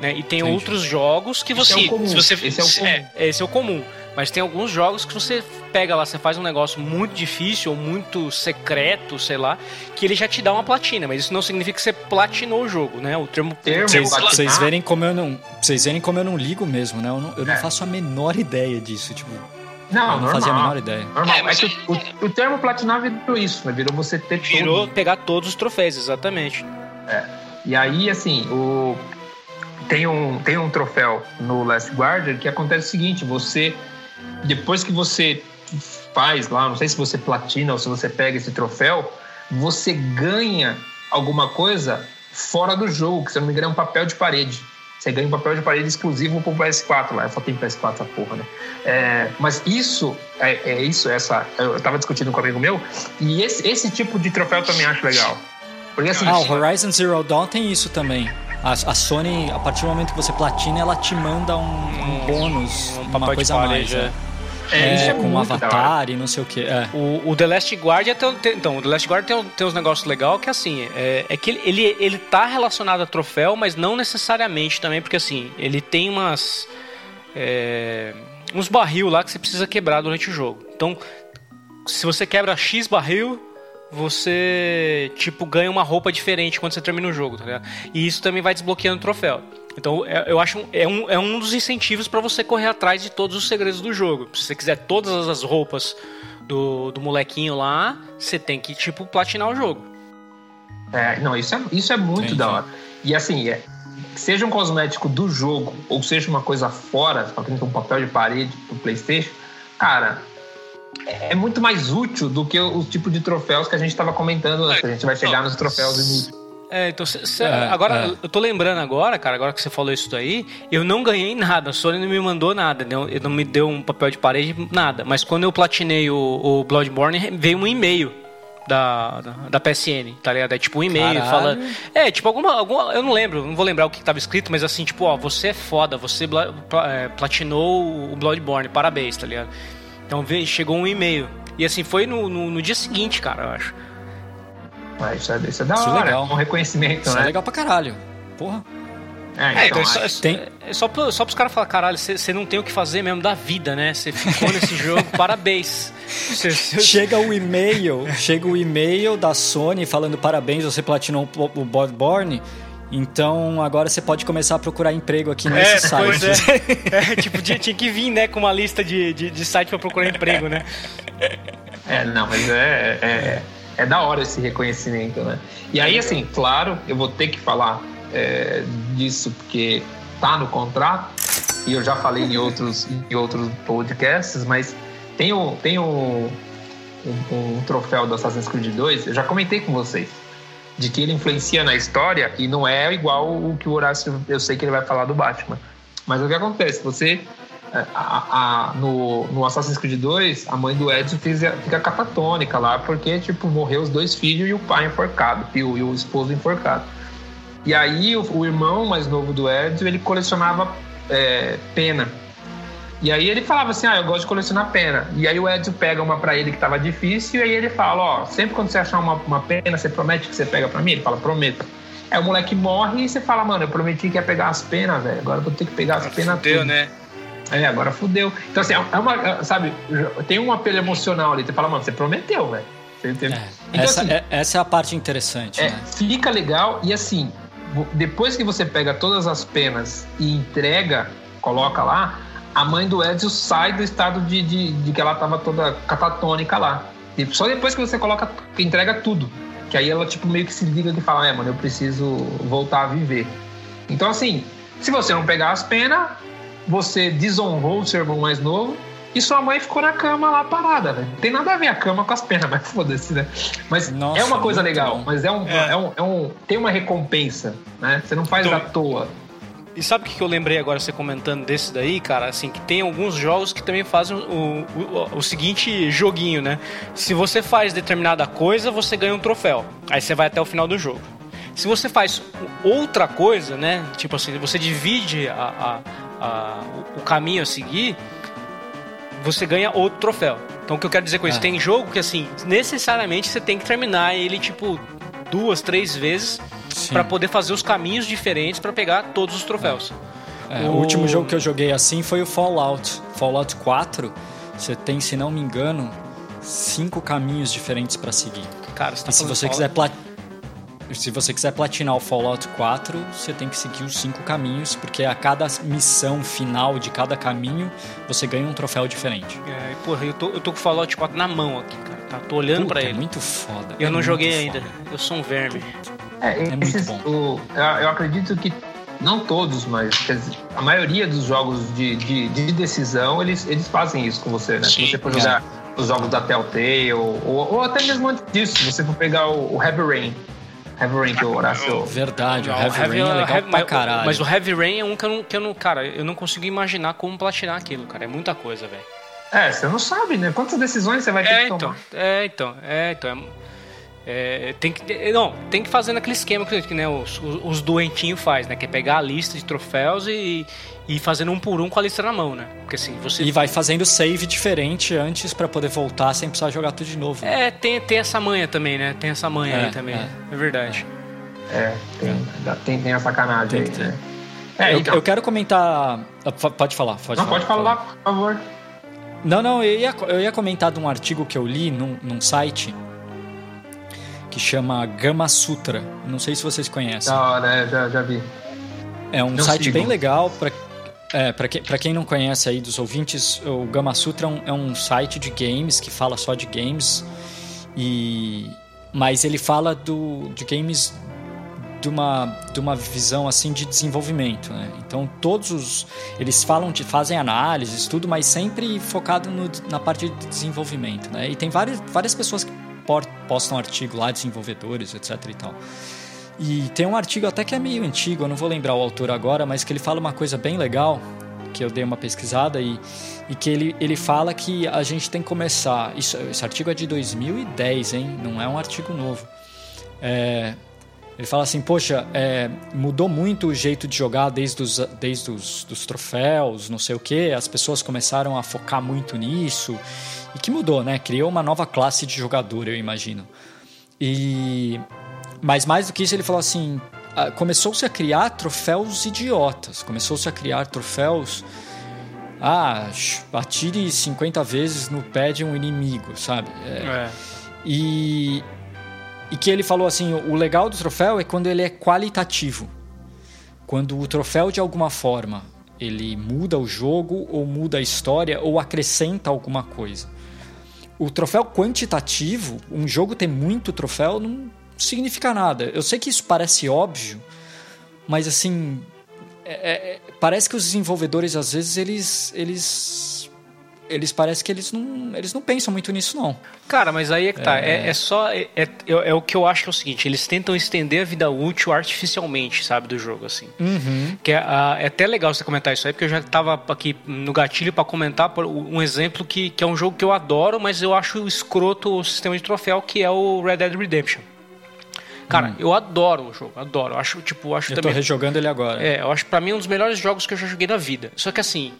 Né? E tem Entendi. outros jogos que Esse você. é o comum. se você Esse é o comum. esse é o comum. Mas tem alguns jogos que você pega lá, você faz um negócio muito difícil ou muito secreto, sei lá, que ele já te dá uma platina, mas isso não significa que você platinou o jogo, né? O termo. Termo Vocês, vocês verem como eu não. Vocês verem como eu não ligo mesmo, né? Eu não, eu não É. faço a menor ideia disso. Tipo, Não, eu não normal. fazia a menor ideia. Normal. É, mas É que o, o- o termo platinar virou isso, né? Virou você ter Virou tudo. pegar todos os troféus, exatamente. E aí, assim, o... tem, um, tem um troféu no Last Guardian que acontece o seguinte: você, depois que você faz lá, não sei se você platina ou se você pega esse troféu, você ganha alguma coisa fora do jogo, que se eu não me engano é um papel de parede. Você ganha um papel de parede exclusivo pro PS4 lá. Só tem PS4 essa porra, né? É, mas isso, é, é isso, essa. Eu tava discutindo com um amigo meu, e esse, esse tipo de troféu eu também acho legal. Porque assim. Ah, o Horizon Zero Dawn tem isso também. A, a Sony, a partir do momento que você platina, ela te manda um, um bônus, um uma coisa a mais. né? É, isso é com um avatar e não sei o que. É. O, o The Last tem, tem- então, o The Last Guardian tem, tem uns negócios legais que assim, é, é que ele, ele, ele tá relacionado a troféu, mas não necessariamente também, porque assim, ele tem umas. é, uns barril lá que você precisa quebrar durante o jogo. Então, se você quebra X barril, você tipo ganha uma roupa diferente quando você termina o jogo, tá ligado? E isso também vai desbloqueando o troféu. Então é- eu acho um- é um, é um dos incentivos para você correr atrás de todos os segredos do jogo. Se você quiser todas as roupas do, do molequinho lá, você tem que tipo platinar o jogo. É, não, isso é, isso é muito Entendi. da hora. E assim, é, seja um cosmético do jogo ou seja uma coisa fora, só que um papel de parede pro PlayStation, cara, é muito mais útil do que o, tipo de troféus que a gente estava comentando antes. A gente vai chegar nos troféus. É, então cê- cê- É, agora é. eu tô lembrando agora, cara, agora que você falou isso daí, eu não ganhei nada, a Sony não me mandou nada, não, não me deu um papel de parede, nada. Mas quando eu platinei o, o Bloodborne, veio um e-mail da, da, da PSN, tá ligado? É tipo um e-mail falando. É, tipo, alguma, alguma. Eu não lembro, não vou lembrar o que tava escrito, mas assim, tipo, ó, você é foda, você bla- é, platinou o Bloodborne, parabéns, tá ligado? Então veio, chegou um e-mail. E assim, foi no, no, no dia seguinte, cara, eu acho. Mas isso é, isso é da Isso é hora, legal. um reconhecimento, Isso né? é legal pra caralho. Porra. É, É, então, é só, acho- é- tem- é só, pro- só pros caras falar, caralho, você não tem o que fazer mesmo da vida, né? Você ficou nesse *laughs* jogo, parabéns. Cê- cê- Chega o e-mail, chega o e-mail da Sony falando parabéns, você platinou o o Bloodborne. Então agora você pode começar a procurar emprego aqui nesse É, site. pois é. *laughs* É, tipo, tinha, tinha que vir, né, com uma lista de, de, de site pra procurar emprego, né? É, não, mas é, é, é da hora esse reconhecimento, né? E aí, assim, claro, eu vou ter que falar é, disso porque tá no contrato e eu já falei em outros, em outros podcasts, mas tem, o, tem o, um, um troféu do Assassin's Creed 2, eu já comentei com vocês, de que ele influencia na história e não é igual o que o Horácio, eu sei que ele vai falar do Batman. Mas o que acontece? Você a- a- no, no Assassin's Creed 2, a mãe do Ezio fica, fica catatônica lá, porque, tipo, morreu os dois filhos e o pai enforcado, e o, e o esposo enforcado. E aí, o, o irmão mais novo do Ezio, ele colecionava é, pena. E aí ele falava assim, ah, eu gosto de colecionar pena. E aí o Ezio pega uma pra ele que tava difícil, e aí ele fala, ó, sempre quando você achar uma, uma pena, você promete que você pega pra mim? Ele fala, prometo. Aí o moleque morre e você fala, mano, eu prometi que ia pegar as penas, velho. Agora eu vou ter que pegar as penas Fudeu, tudo. né? É, agora fudeu. Então, assim, é uma, é, sabe, tem um apelo emocional ali. Você fala, mano, você prometeu, velho. É, Então, essa, assim, é, essa é a parte interessante, é, né? fica legal e assim, depois que você pega todas as penas e entrega, coloca lá, a mãe do Ezio sai do estado de, de, de que ela tava toda catatônica lá. E só depois que você coloca, entrega tudo. Que aí ela, tipo, meio que se liga e fala, é, mano, eu preciso voltar a viver. Então, assim, se você não pegar as penas, você desonrou o seu irmão mais novo e sua mãe ficou na cama lá parada, né? Não tem nada a ver a cama com as penas, *laughs* mas foda-se, né? Mas Nossa, é uma coisa legal, bom. mas é um, É. é. um, é um- Tem uma recompensa, né? Você não faz Então- à toa. E sabe o que que eu lembrei agora, você comentando desse daí, cara? Assim, que tem alguns jogos que também fazem o, o, o seguinte joguinho, né? Se você faz determinada coisa, você ganha um troféu. Aí você vai até o final do jogo. Se você faz outra coisa, né? Tipo assim, você divide a, a- a- o- caminho a seguir, você ganha outro troféu. Então o que eu quero dizer com isso? É. Tem jogo que, assim, necessariamente você tem que terminar ele, tipo, duas, três vezes pra poder fazer os caminhos diferentes pra pegar todos os troféus. É, o- o último jogo que eu joguei assim foi o Fallout. Fallout 4, você tem, se não me engano, cinco caminhos diferentes para seguir. Cara, você tá E se você Fallout- quiser. Se você quiser platinar o Fallout 4, você tem que seguir os cinco caminhos, porque a cada missão final de cada caminho você ganha um troféu diferente. É, porra, eu tô, eu tô com o Fallout 4 na mão aqui, cara. Tá, tô olhando Puta, pra é ele. muito foda. Eu é não muito joguei foda. ainda. Eu sou um verme. É, muito esses- bom. o- eu, eu acredito que não todos, mas quer dizer, a maioria dos jogos de, de, de decisão eles, eles fazem isso com você, né? Sim, Se você for é. jogar os jogos da Telltale, ou, ou, ou até mesmo antes disso, se você for pegar o, o Heavy Rain, Heavy Rain que o Horácio. Verdade, o Não, Heavy Rain é legal Heavy- pra mas- caralho. Mas o Heavy Rain é um que eu, não, que eu não. Cara, eu não consigo imaginar como platinar aquilo, cara. É muita coisa, velho. É, você não sabe, né? Quantas decisões você vai ter É, que então. tomar? É, então. É, então. É, é, tem que. é, Não, tem que fazer naquele esquema que, né, os, os, os doentinhos faz, né? Que é pegar a lista de troféus e, e fazendo um por um com a lista na mão, né? Porque assim, você. E vai fazendo save diferente antes pra poder voltar sem precisar jogar tudo de novo. né? É, tem, tem essa manha também, né? Tem essa manha É, aí também. é. É, verdade. É, tem, tem, tem a sacanagem Tem aí, né? É, eu, então. eu quero comentar. ah, Pode falar, pode não, falar. pode falar, por favor. Não, não, eu ia, eu ia comentar de um artigo que eu li num, num site que chama Gama Sutra. Não sei se vocês conhecem. Da hora, é, já, já vi. É um Não site sigo. bem legal para é, para que, quem não conhece aí dos ouvintes, o Gama Sutra é um, é um site de games que fala só de games e mas ele fala do, de games de uma, de uma visão assim de desenvolvimento, né? Então todos os eles falam de fazem análises tudo, mas sempre focado no, na parte de desenvolvimento, né? E tem várias, várias pessoas que postam artigo lá, desenvolvedores, etc e tal. E tem um artigo até que é meio antigo, eu não vou lembrar o autor agora, mas que ele fala uma coisa bem legal, que eu dei uma pesquisada e, e que ele, ele fala que a gente tem que começar. Isso, esse artigo é de 2010, hein? Não é um artigo novo. É, ele fala assim, poxa, é, mudou muito o jeito de jogar desde os, desde os dos troféus, não sei o que, as pessoas começaram a focar muito nisso, e que mudou, né? Criou uma nova classe de jogador, eu imagino. E mas mais do que isso, ele falou assim: ah, começou-se a criar troféus idiotas, começou-se a criar troféus. Ah, atire 50 vezes no pé de um inimigo, sabe? É, É. e, e que ele falou assim: o legal do troféu é quando ele é qualitativo. Quando o troféu, de alguma forma, ele muda o jogo, ou muda a história, ou acrescenta alguma coisa. O troféu quantitativo, um jogo ter muito troféu, não significa nada. Eu sei que isso parece óbvio, mas assim. é- é- parece que os desenvolvedores, às vezes, eles. eles eles parece que eles não, eles não pensam muito nisso, não. Cara, mas aí é que tá. É, é só. É, é, é o que eu acho que é o seguinte: eles tentam estender a vida útil artificialmente, sabe, do jogo, assim. Que é, ah, é até legal você comentar isso aí, porque eu já tava aqui no gatilho pra comentar um exemplo que, que é um jogo que eu adoro, mas eu acho escroto o sistema de troféu, que é o Red Dead Redemption. Cara, eu adoro o jogo, adoro. Eu acho, tipo, eu acho Eu tô também. rejogando ele agora. É, eu acho pra mim um dos melhores jogos que eu já joguei na vida. Só que assim,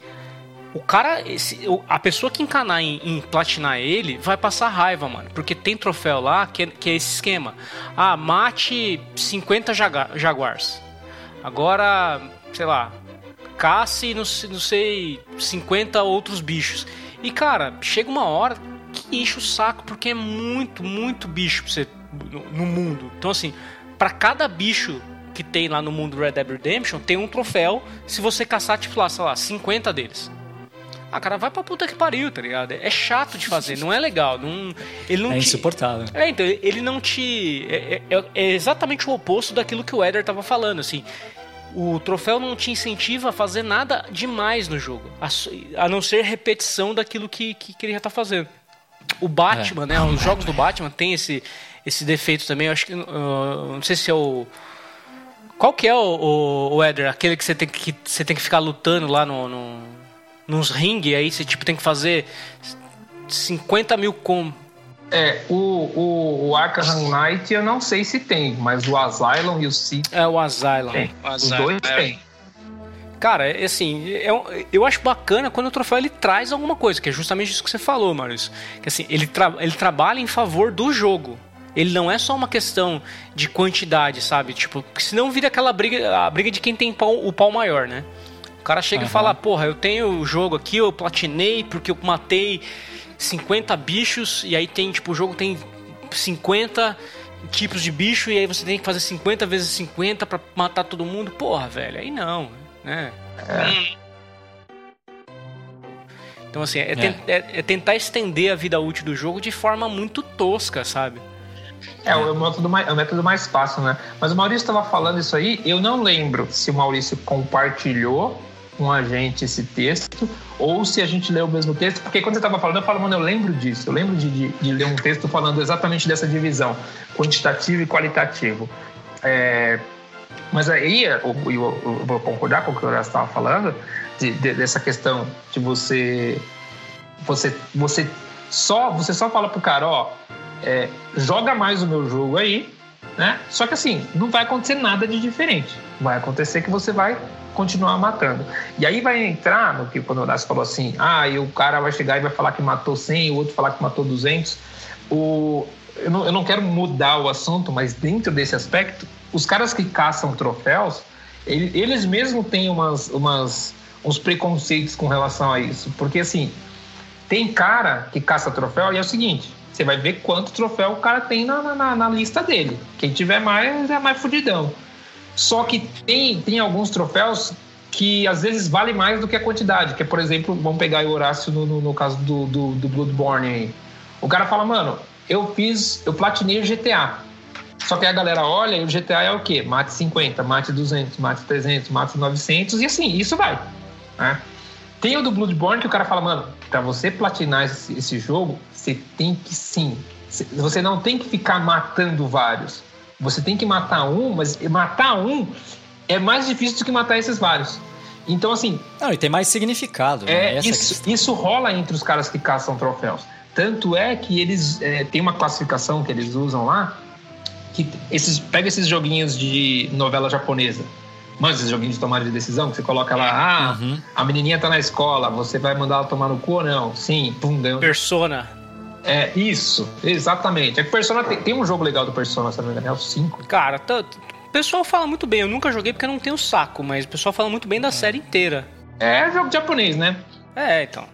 o cara, esse- a pessoa que encanar em, em platinar ele vai passar raiva, mano. Porque tem troféu lá que é, que é esse esquema. Ah, mate 50 jaga- jaguars. Agora, sei lá, casse, não não sei, 50 outros bichos. E cara, chega uma hora que enche o saco, porque é muito, muito bicho pra você, no, no mundo. Então assim, pra cada bicho que tem lá no mundo Red Dead Redemption, tem um troféu se você caçar, tipo lá, sei lá, 50 deles. Ah, cara, vai pra puta que pariu, tá ligado? É chato de fazer, não é legal. Não, ele não É te- insuportável. é, então, ele não te. É, é- é exatamente o oposto daquilo que o Eder tava falando, assim. O troféu não te incentiva a fazer nada demais no jogo, a, a não ser repetição daquilo que, que, que ele já tá fazendo. O Batman, né? Os jogos do Batman tem esse, esse defeito também. Eu acho que. uh, não sei se é o. Qual que é o, o, o Eder? Aquele que você tem que, você tem que ficar lutando lá no, no, nos ringue, aí você tipo, tem que fazer 50 mil com. É, o, o, o Arkham Knight eu não sei se tem, mas o Asylum e o City É o Asylum. tem. O Os Asylum, dois é. tem. Cara, é assim, é um- eu acho bacana quando o troféu ele traz alguma coisa, que é justamente isso que você falou, Maurício. Que assim, ele, tra- ele trabalha em favor do jogo. Ele não é só uma questão de quantidade, sabe? Tipo, senão vira aquela briga, a briga de quem tem pau- o pau maior, né? cara chega Aham. e fala, porra, eu tenho o jogo aqui, eu platinei porque eu matei 50 bichos, e aí tem, tipo, o jogo tem 50 tipos de bicho, e aí você tem que fazer 50 vezes 50 pra matar todo mundo. Porra, velho, aí não, né? Então, assim, é, ten- é- é tentar estender a vida útil do jogo de forma muito tosca, sabe? É, o método mais, é o método mais fácil, né? Mas o Maurício estava falando isso aí, eu não lembro se o Maurício compartilhou com a gente esse texto ou se a gente leu o mesmo texto, porque quando você estava falando, eu falo, mano, eu lembro disso, eu lembro de, de, de ler um texto falando exatamente dessa divisão, quantitativo e qualitativo. É, mas aí, eu, eu- eu vou concordar com o que o Horácio estava falando, de- dessa questão de você, você, você só, você só fala pro cara, ó, é, joga mais o meu jogo aí, né? Só que assim, não vai acontecer nada de diferente. Vai acontecer que você vai continuar matando. E aí vai entrar no que quando o Horácio falou assim, ah, e o cara vai chegar e vai falar que matou 100, o outro falar que matou 200. O, eu, não, eu não quero mudar o assunto, mas dentro desse aspecto, os caras que caçam troféus, ele- eles mesmos têm umas, umas, uns preconceitos com relação a isso. Porque assim, tem cara que caça troféu e é o seguinte: você vai ver quanto troféu o cara tem na, na, na lista dele. Quem tiver mais é mais fudidão. Só que tem, tem alguns troféus que às vezes vale mais do que a quantidade. Que é, por exemplo, vamos pegar o Horácio no, no, no caso do, do, do Bloodborne aí. O cara fala, mano, eu fiz, eu platinei o GTA. Só que a galera olha e o GTA é o quê? Mate 50, mate 200, mate 300, mate 900 e assim, isso vai. Né? Tem o do Bloodborne que o cara fala, mano, pra você platinar esse, esse jogo, você tem que sim. Você não tem que ficar matando vários. Você tem que matar um, mas matar um é mais difícil do que matar esses vários. Então, assim, Não, e tem mais significado. né? é, Essa isso, isso rola entre os caras que caçam troféus. Tanto é que eles é, tem uma classificação que eles usam lá que esses pega esses joguinhos de novela japonesa. Mano, esses joguinhos de tomada de decisão que você coloca lá, ah, Uhum. a menininha tá na escola, você vai mandar ela tomar no cu ou não? Sim, pum, ganhou. Persona. É isso, exatamente. É que Persona tem, tem um jogo legal do Persona, se não me engano, é o 5. Cara, tá- o pessoal fala muito bem. Eu nunca joguei porque eu não tenho saco, mas o pessoal fala muito bem da série inteira. É jogo japonês, né? É, então.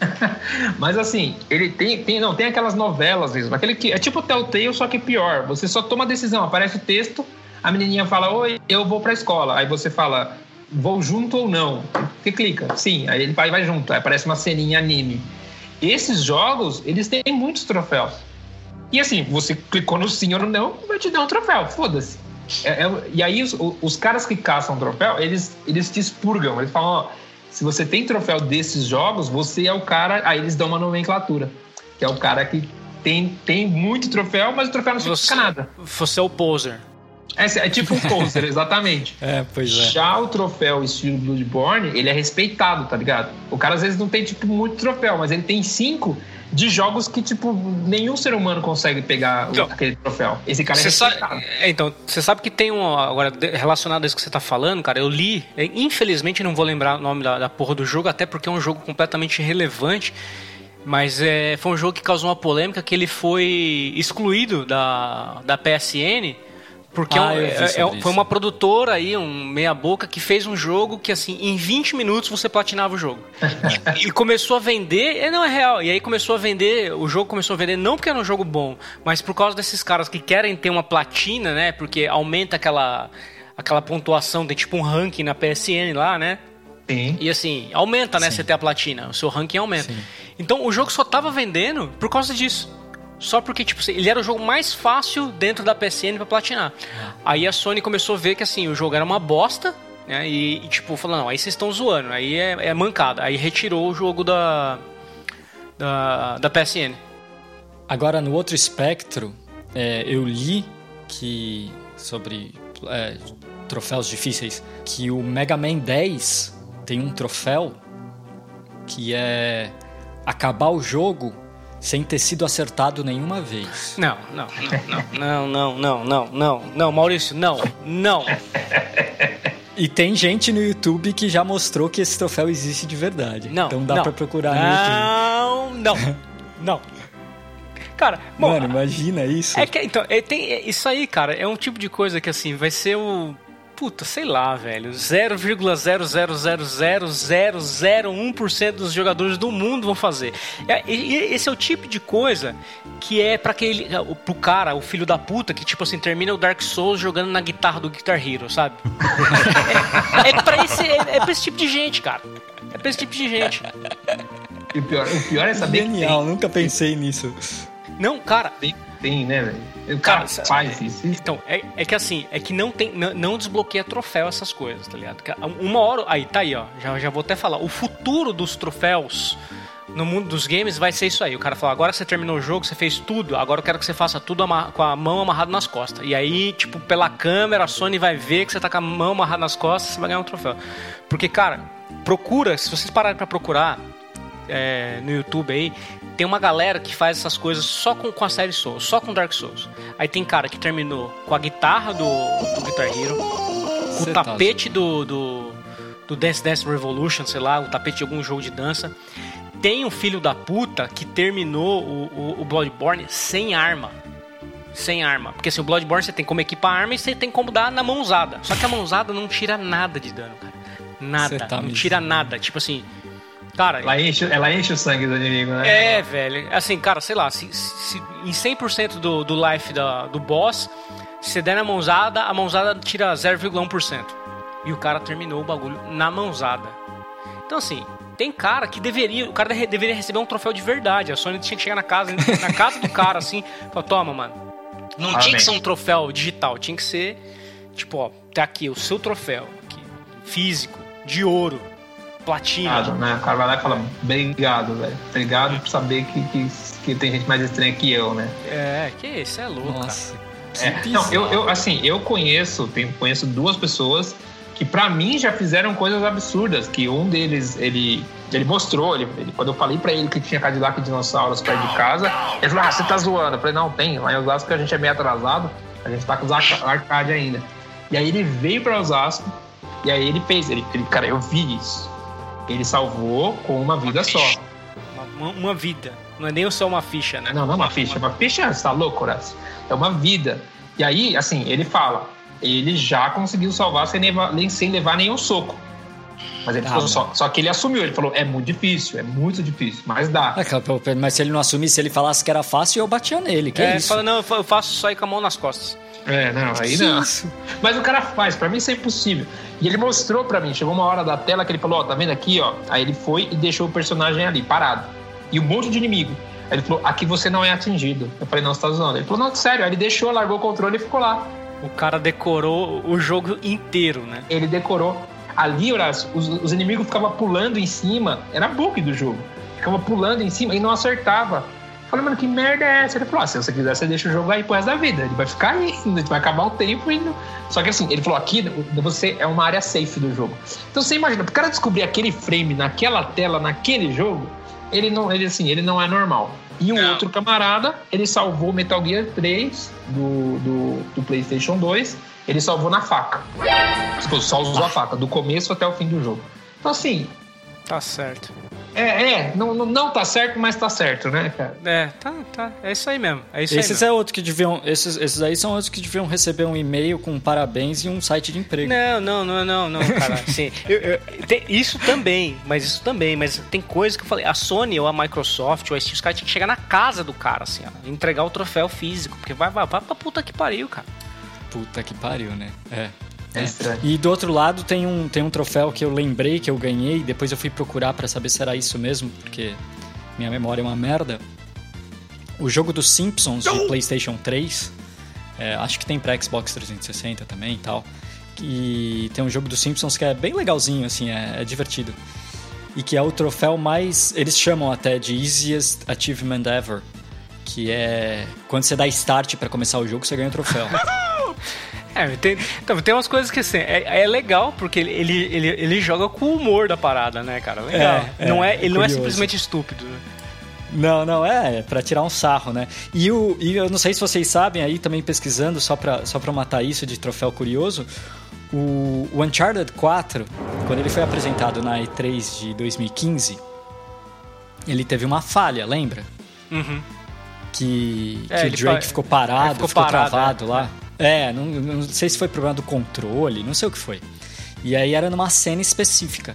*laughs* Mas assim, ele tem, tem não tem aquelas novelas mesmo, aquele que é tipo Telltale só que pior. Você só toma a decisão, aparece o texto, a menininha fala: "Oi, eu vou pra escola". Aí você fala: "Vou junto ou não?". Você clica: "Sim". Aí ele vai vai junto. Aí aparece uma ceninha anime. Esses jogos, eles têm muitos troféus. E assim, você clicou no sim ou no não, vai te dar um troféu, foda-se. É- é- e aí os, os caras que caçam troféu, eles, eles te expurgam. Eles falam, ó, se você tem troféu desses jogos, você é o cara. Aí eles dão uma nomenclatura. Que é o cara que tem, tem muito troféu, mas o troféu não significa nada. Você é o poser. É, é tipo um poser, *laughs* exatamente. É, pois é. Já o troféu estilo Bloodborne, ele é respeitado, tá ligado? O cara às vezes não tem, tipo, muito troféu, mas ele tem cinco de jogos que, tipo, nenhum ser humano consegue pegar Então, aquele troféu. Esse cara é Você sabe, respeitado. é, então, você sabe que tem um. Agora, relacionado a isso que você tá falando, cara, eu li. é, Infelizmente não vou lembrar o nome da, da porra do jogo, até porque é um jogo completamente irrelevante. Mas é, foi um jogo que causou uma polêmica que ele foi excluído da, da PSN. Porque é Ah, é- é- foi uma produtora aí, um meia-boca, que fez um jogo que, assim, em 20 minutos você platinava o jogo. *laughs* e começou a vender, e não é real. E aí começou a vender, o jogo começou a vender não porque era um jogo bom, mas por causa desses caras que querem ter uma platina, né? Porque aumenta aquela, aquela pontuação, tem tipo um ranking na PSN lá, né? Sim. E assim, aumenta, né? Sim. Você ter a platina, o seu ranking aumenta. Sim. Então o jogo só tava vendendo por causa disso. Só porque, tipo, ele era o jogo mais fácil dentro da PSN pra platinar. Aí a Sony começou a ver que, assim, o jogo era uma bosta, né? E, e, tipo, falou, não, aí vocês estão zoando, aí é, é mancada. Aí retirou o jogo da, da, da PSN. Agora, no outro espectro, é, eu li que sobre é, troféus difíceis, que o Mega Man 10 tem um troféu que é acabar o jogo sem ter sido acertado nenhuma vez. Não, não, não, não, não, não, não, não, não, Maurício, não, não. E tem gente no YouTube que já mostrou que esse troféu existe de verdade. Não, então dá não. pra procurar no YouTube. Não, não, não. Cara, bom, Mano, imagina isso. É que, então, é, tem, é- isso aí, cara, é um tipo de coisa que, assim, vai ser o... puta, sei lá, velho, 0,0000001% dos jogadores do mundo vão fazer. É, e- e Esse é o tipo de coisa que é pra aquele pro cara, o filho da puta que tipo assim termina o Dark Souls jogando na guitarra do Guitar Hero, sabe? é, é para esse é, é pra esse tipo de gente, cara. É pra esse tipo de gente. E o pior, o pior é saber Genial, nunca pensei nisso. Não, cara, que tem, tem, né, velho? Cara Cara, faz isso. Então, é, é que assim, é que não tem. Não, não desbloqueia troféu essas coisas, tá ligado? Uma hora. Aí, tá aí, ó. Já, já vou até falar. O futuro dos troféus no mundo dos games vai ser isso aí. O cara fala, agora você terminou o jogo, você fez tudo, agora eu quero que você faça tudo com a mão amarrada nas costas. E aí, tipo, pela câmera, a Sony vai ver que você tá com a mão amarrada nas costas, você vai ganhar um troféu. Porque, cara, procura, se vocês pararem pra procurar é, no YouTube aí, tem uma galera que faz essas coisas só com, com a série Souls, só com Dark Souls. Aí tem cara que terminou com a guitarra do, do Guitar Hero, com Cê o tá tapete do, do, do Dance Dance Revolution, sei lá, o tapete de algum jogo de dança. Tem um filho da puta que terminou o, o, o Bloodborne sem arma. Sem arma. Porque assim, o Bloodborne você tem como equipar a arma e você tem como dar na mãozada. Só que a mãozada não tira nada de dano, cara. Nada. Tá não tira nada. Tipo assim. Cara, Ela enche, ela enche o sangue do inimigo, né? é, velho. Assim, cara, sei lá, se, se- em 100% do, do life da, do boss, se você der na mãozada, a mãozada tira 0,1%. E o cara terminou o bagulho na mãozada. Então, assim, tem cara que deveria. O cara de- deveria receber um troféu de verdade. A Sony tinha que chegar na casa, na casa do cara, assim, falar, toma, mano. Não tinha Amém. que ser um troféu digital, tinha que ser, tipo, ó, tá aqui o seu troféu, aqui, físico, de ouro, platina. Obrigado, né? O cara vai lá e fala, obrigado, velho. Obrigado por saber que, que, que tem gente mais estranha que eu, né? É, que isso, é louco, cara. Nossa. É, não, eu, eu, assim, eu conheço, tenho, conheço duas pessoas que pra mim já fizeram coisas absurdas. Que um deles, ele, ele mostrou, ele, ele- quando eu falei pra ele que tinha Cadillac e dinossauros perto de casa, ele falou: Ah, você tá zoando. Eu falei: Não, tem. Lá em Osasco a gente é meio atrasado, a gente tá com os arca- arcade ainda. E aí ele veio pra Osasco, e aí ele fez, ele, ele cara, eu vi isso. Ele salvou com uma vida só. Uma, uma vida. Não é nem só uma ficha, né? Não, não é uma ficha. Uma ficha, você tá louco, Horácio? É uma vida. E aí, assim, ele fala, ele já conseguiu salvar sem levar, nem- sem levar nenhum soco. Mas ele Ah, falou só, só que ele assumiu, ele falou, é muito difícil, é muito difícil, mas dá. Pô, Mas se ele não assumisse, se ele falasse que era fácil, eu batia nele. Que é, isso? fala, não, eu faço só ir com a mão nas costas. É, não, aí Que não. isso? *laughs* Mas o cara faz, pra mim isso é impossível. E ele mostrou pra mim, chegou uma hora da tela que ele falou, ó, tá vendo aqui, ó? Aí ele foi e deixou o personagem ali, parado. E um monte de inimigo. Aí ele falou, aqui você não é atingido. Eu falei, não, você tá zoando. Ele falou, não, sério. Aí ele deixou, largou o controle e ficou lá. O cara decorou o jogo inteiro, né? Ele decorou. Ali, Horácio, os, os inimigos ficavam pulando em cima. Era bug do jogo. Ficava pulando em cima e não acertava. Falei, mano, que merda é essa? Ele falou, ah, se você quiser, você deixa o jogo aí pro resto da vida. Ele vai ficar aí, vai acabar o tempo e não... Só que assim, ele falou, aqui você é uma área safe do jogo. Então você imagina, pro cara descobrir aquele frame naquela tela, naquele jogo, ele não, ele assim, ele não é normal. E um Não. outro camarada, ele salvou Metal Gear 3 do, do, do PlayStation 2, ele salvou na faca. Tipo, só usou a faca, do começo até o fim do jogo. Então, assim, Tá certo. é, é não, não, não tá certo, mas tá certo, né, cara? É, tá, tá. É isso aí mesmo. É isso Esses aí. é outro que deviam. Esses, esses aí são outros que deviam receber um e-mail com parabéns e um site de emprego. Não, não, não, não, não, cara. Assim, *laughs* eu- eu- tem- isso também, mas isso também, mas tem coisa que eu falei. A Sony ou a Microsoft ou a Steam, os caras tinham que chegar na casa do cara, assim, ó, entregar o troféu físico, porque vai, vai, vai pra puta que pariu, cara. Puta que pariu, né? É. É estranho. E do outro lado tem um, tem um troféu que eu lembrei que eu ganhei, depois eu fui procurar pra saber se era isso mesmo, porque minha memória é uma merda. O jogo dos Simpsons de PlayStation 3, é, acho que tem pra Xbox 360 também e tal. E tem um jogo dos Simpsons que é bem legalzinho, assim, é, é divertido. E que é o troféu mais. Eles chamam até de Easiest Achievement Ever. Que é quando você dá start pra começar o jogo, você ganha o troféu. *laughs* É, tem, então, tem umas coisas que assim, é, é legal porque ele, ele, ele, joga com o humor da parada, né, cara? Legal. É, não é, é, ele não é simplesmente estúpido, né? Não, não, é, é pra tirar um sarro, né? E, o, e eu não sei se vocês sabem aí, também pesquisando, só pra, só pra matar isso de troféu curioso, o, o Uncharted 4, quando ele foi apresentado na E3 de 2015, ele teve uma falha, lembra? Uhum. Que, É, que o Drake pa- ficou parado, é, ficou ficou, parado, travado é, lá. É, não, não sei se foi problema do controle, não sei o que foi. E aí era numa cena específica.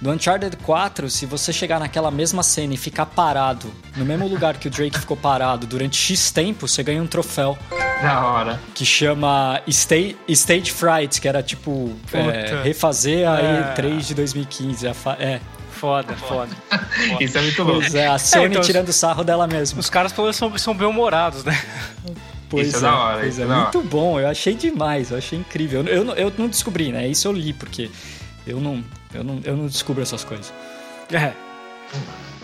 Do Uncharted 4, se você chegar naquela mesma cena e ficar parado, no mesmo lugar que o Drake ficou parado durante X tempo, você ganha um troféu. Da hora. Que chama Stage, Stage Fright, que era tipo é, refazer a É. E3 de 2015. A fa- é, Foda, foda. *laughs* Isso é muito louco. é, a Sony então, tirando sarro dela mesma. Os caras pelo menos são, são bem-humorados, né? *laughs* Pois Isso é da hora, pois isso é. é da hora. Muito bom, eu achei demais, eu achei incrível. Eu, eu, não- eu não descobri, né? Isso eu li, porque eu não, eu não, eu não descubro essas coisas. É.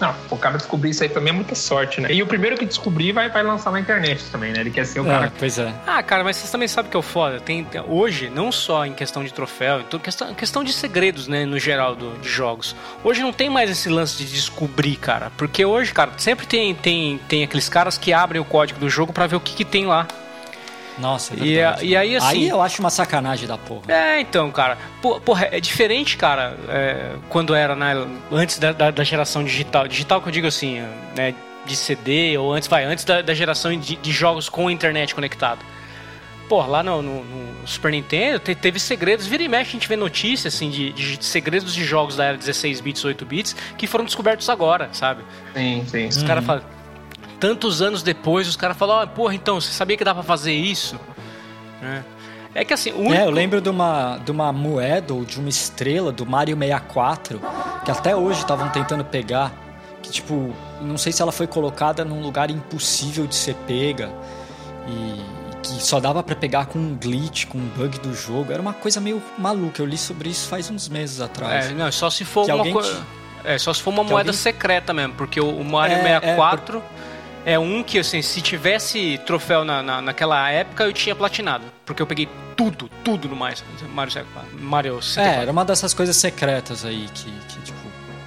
Não, o cara descobrir isso aí também é muita sorte, né? E o primeiro que descobrir vai, vai lançar na internet também, né? Ele quer ser o É, cara. pois é. Ah, cara, mas vocês também sabem que é o foda. Tem, hoje, não só em questão de troféu, então questão, questão de segredos, né, no geral do- de jogos. Hoje não tem mais esse lance de descobrir, cara. Porque hoje, cara, sempre tem, tem, tem aqueles caras que abrem o código do jogo pra ver o que, que tem lá. Nossa, é E, verdade. e aí, assim. Aí eu acho uma sacanagem da porra. É, então, cara. Pô, Porra, é diferente, cara, é, quando era na, antes da, da- da geração digital. Digital que eu digo assim, né? De CD, ou antes, vai, antes da, da geração de, de jogos com a internet conectada. Pô, lá no, no- no Super Nintendo te- teve segredos. Vira e mexe, a gente vê notícias assim, de, de segredos de jogos da era 16 bits, 8 bits, que foram descobertos agora, sabe? Sim, sim. Os caras falam. Tantos anos depois, os caras falam: Ó, porra, então, você sabia que dá pra fazer isso? É, é que assim, o único... É, eu lembro de uma, de uma moeda ou de uma estrela do Mario 64 que até hoje estavam tentando pegar. Que, tipo, não sei se ela foi colocada num lugar impossível de ser pega e que só dava pra pegar com um glitch, com um bug do jogo. Era uma coisa meio maluca. Eu li sobre isso faz uns meses atrás. É, não, só se for Que uma alguém te- É, só se for uma moeda alguém- secreta mesmo, porque o, Mario É, é, 64 é, um que, assim, se tivesse troféu na, na, naquela época, eu tinha platinado. Porque eu peguei tudo, tudo no mais. Mario 64. Mario É, 64. era uma dessas coisas secretas aí que, que, tipo,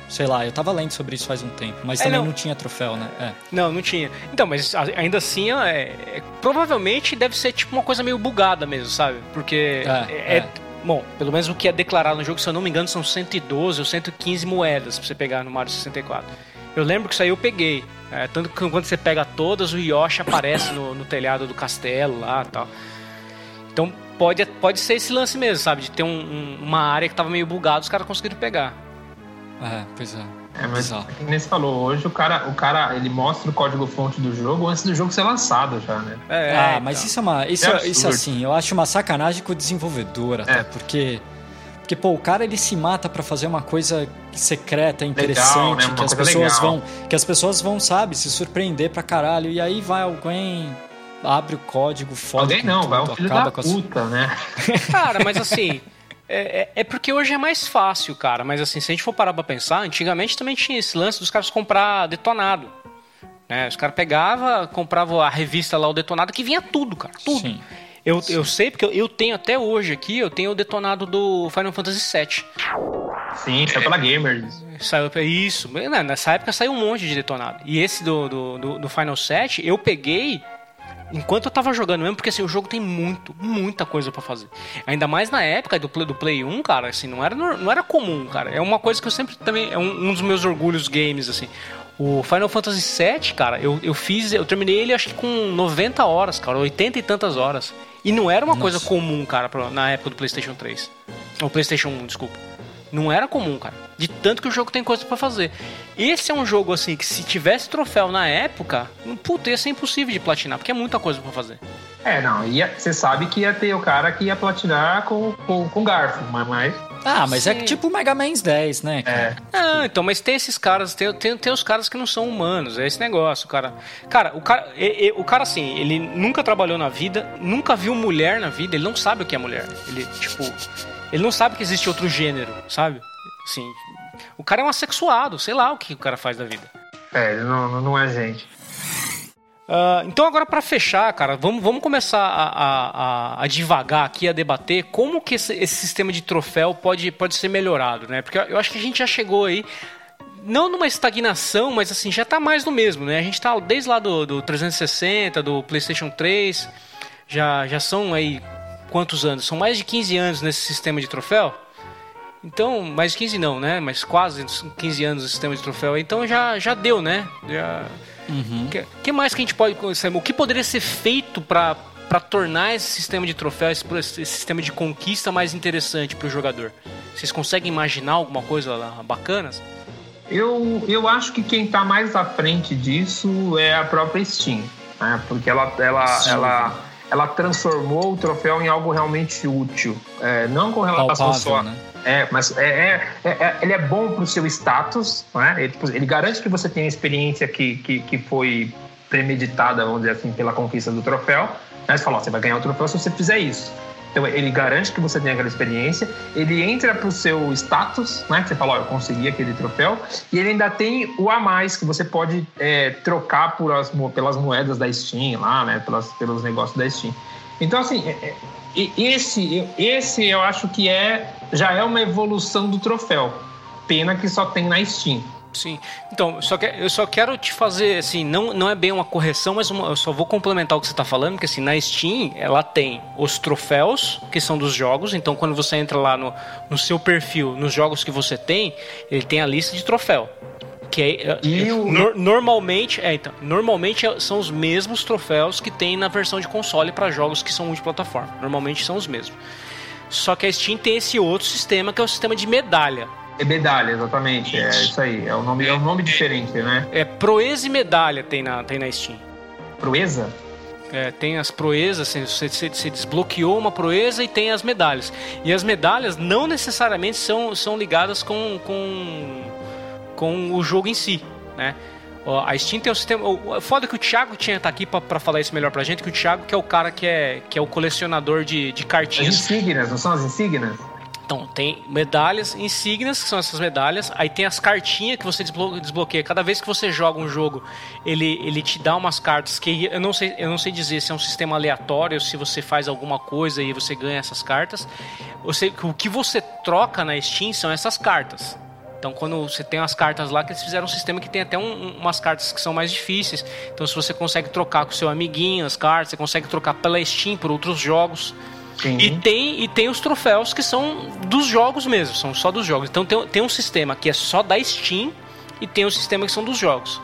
sei lá, eu tava lendo sobre isso faz um tempo, mas É, também não. não. tinha troféu, né? É. Não, não tinha. Então, mas ainda assim, é, é- provavelmente deve ser tipo uma coisa meio bugada mesmo, sabe? Porque É, é, é. Bom, pelo menos o que é declarado no jogo, se eu não me engano, são 112 ou 115 moedas pra você pegar no Mario 64. Eu lembro que isso aí eu peguei. É, tanto que quando você pega todas, o Yoshi aparece no, no telhado do castelo lá e tal. Então pode, pode ser esse lance mesmo, sabe? De ter um- um- uma área que tava meio bugada, os caras conseguiram pegar. É, pois é. É, mas Bizarro. como nem você falou, hoje o cara, o cara ele mostra o código-fonte do jogo antes do jogo ser lançado já, né? É, ah, então. mas isso é uma. Isso, É é isso assim, eu acho uma sacanagem com o desenvolvedor até, É. porque. Porque, pô, o cara ele se mata pra fazer uma coisa secreta, né? interessante, Uma que as pessoas legal. vão. Que as pessoas vão, sabe, se surpreender pra caralho. E aí vai alguém, abre o código, fode Alguém não, tudo, vai um filho da com as- puta, né? *laughs* Cara, mas assim. É, é- é porque hoje é mais fácil, cara. Mas assim, se a gente for parar pra pensar, antigamente também tinha esse lance dos caras comprar detonado. Né? Os caras pegavam, compravam a revista lá, o detonado, que vinha tudo, cara. Tudo. Sim. Eu, eu sei porque eu, eu tenho até hoje aqui, eu tenho o detonado do Final Fantasy VII. Sim, saiu pela Gamers. Saiu, isso, né, nessa época saiu um monte de detonado. E esse do, do, do, do Final 7 eu peguei enquanto eu tava jogando mesmo, porque assim, o jogo tem muito, muita coisa pra fazer. Ainda mais na época do Play, do Play 1, cara, assim, não era, não era comum, cara. É uma coisa que eu sempre também. É um, um dos meus orgulhos games, assim. O Final Fantasy VII, cara, eu, eu fiz. Eu terminei ele acho que com 90 horas, cara, 80 e tantas horas. E não era uma coisa comum, cara, pra- na época do PlayStation 3. Ou PlayStation 1, desculpa. Não era comum, cara. De tanto que o jogo tem coisa pra fazer. Esse é um jogo, assim, que se tivesse troféu na época, puta, ia ser impossível de platinar, porque é muita coisa pra fazer. É, não, você sabe que ia ter o cara que ia platinar com, com, com garfo, mas, mas Ah, mas é Sim. tipo o Mega Man 10, né? cara? é, Ah, então, mas tem esses caras, tem, tem, tem os caras que não são humanos, é esse negócio, cara. Cara, o cara, e- e- o cara assim, ele nunca trabalhou na vida, nunca viu mulher na vida, ele não sabe o que é mulher. Ele, tipo, ele não sabe que existe outro gênero, sabe? Assim, o cara é um assexuado, sei lá o que o cara faz da vida. é, ele não, não é gente. Ah, então agora pra fechar, cara, vamos, vamos começar a, a, a, divagar aqui, a debater como que esse, esse sistema de troféu pode, pode ser melhorado, né? Porque eu acho que a gente já chegou aí, não numa estagnação, mas assim, já tá mais do mesmo, né? A gente tá desde lá do, do 360, do Playstation 3, já, já são aí quantos anos? São mais de 15 anos nesse sistema de troféu? Então, mais de 15 não, né? Mas quase 15 anos no sistema de troféu. Então já, já deu, né? Já... Uhum. O que, que mais que a gente pode. sabe, O que poderia ser feito pra, para tornar esse sistema de troféus, esse sistema de conquista mais interessante para o jogador? Vocês conseguem imaginar alguma coisa bacana? Eu, eu acho que quem está mais à frente disso é a própria Steam, né? porque ela, ela, ela, ela transformou o troféu em algo realmente útil. É, não com relação Palpável, só. Né? É, mas é, é, é, ele é bom para o seu status, né? ele, ele, garante que você tem a experiência que, que, que foi premeditada, vamos dizer assim, pela conquista do troféu. Né? Você fala, ó, você vai ganhar o troféu se você fizer isso. Então ele garante que você tenha aquela experiência, ele entra para o seu status, né? Que você fala, ó, eu consegui aquele troféu, e ele ainda tem o a mais que você pode é, trocar por as, pelas moedas da Steam lá, né? Pelas, pelos negócios da Steam. Então assim, é, é, esse, esse eu acho que é já é uma evolução do troféu. Pena que só tem na Steam. Sim. Então, só que, eu só quero te fazer, assim, não, não é bem uma correção, mas uma, eu só vou complementar o que você está falando, porque assim, na Steam, ela tem os troféus, que são dos jogos, então quando você entra lá no, no seu perfil, nos jogos que você tem, ele tem a lista de troféu. Que é, e o... no, normalmente, é, então, normalmente são os mesmos troféus que tem na versão de console para jogos que são multiplataforma. Normalmente são os mesmos. Só que a Steam tem esse outro sistema que é o sistema de medalha. É medalha, exatamente. É isso aí. É um nome, é um nome diferente, né? É proeza e medalha tem na, tem na Steam. Proeza? É, tem as proezas, assim, você, você, você, desbloqueou uma proeza e tem as medalhas. E as medalhas não necessariamente são, são ligadas com, com, com o jogo em si, né? A Steam tem um sistema. O foda é que o Thiago tinha estar tá aqui para falar isso melhor pra gente, que o Thiago que é o cara que é, que é o colecionador de, de cartinhas. As insígnias, não são as insígnias? Então, tem medalhas, insígnias, que são essas medalhas. Aí tem as cartinhas que você desbloqueia. Cada vez que você joga um jogo, ele, ele te dá umas cartas que eu não sei, eu não sei dizer se é um sistema aleatório, se você faz alguma coisa e você ganha essas cartas. Você, o que você troca na Steam são essas cartas. Então, quando você tem as cartas lá, que eles fizeram um sistema que tem até um, umas cartas que são mais difíceis. Então, se você consegue trocar com seu amiguinho as cartas, você consegue trocar pela Steam por outros jogos. Sim. E tem, e tem os troféus que são dos jogos mesmo, são só dos jogos. Então tem, tem um sistema que é só da Steam e tem um sistema que são dos jogos.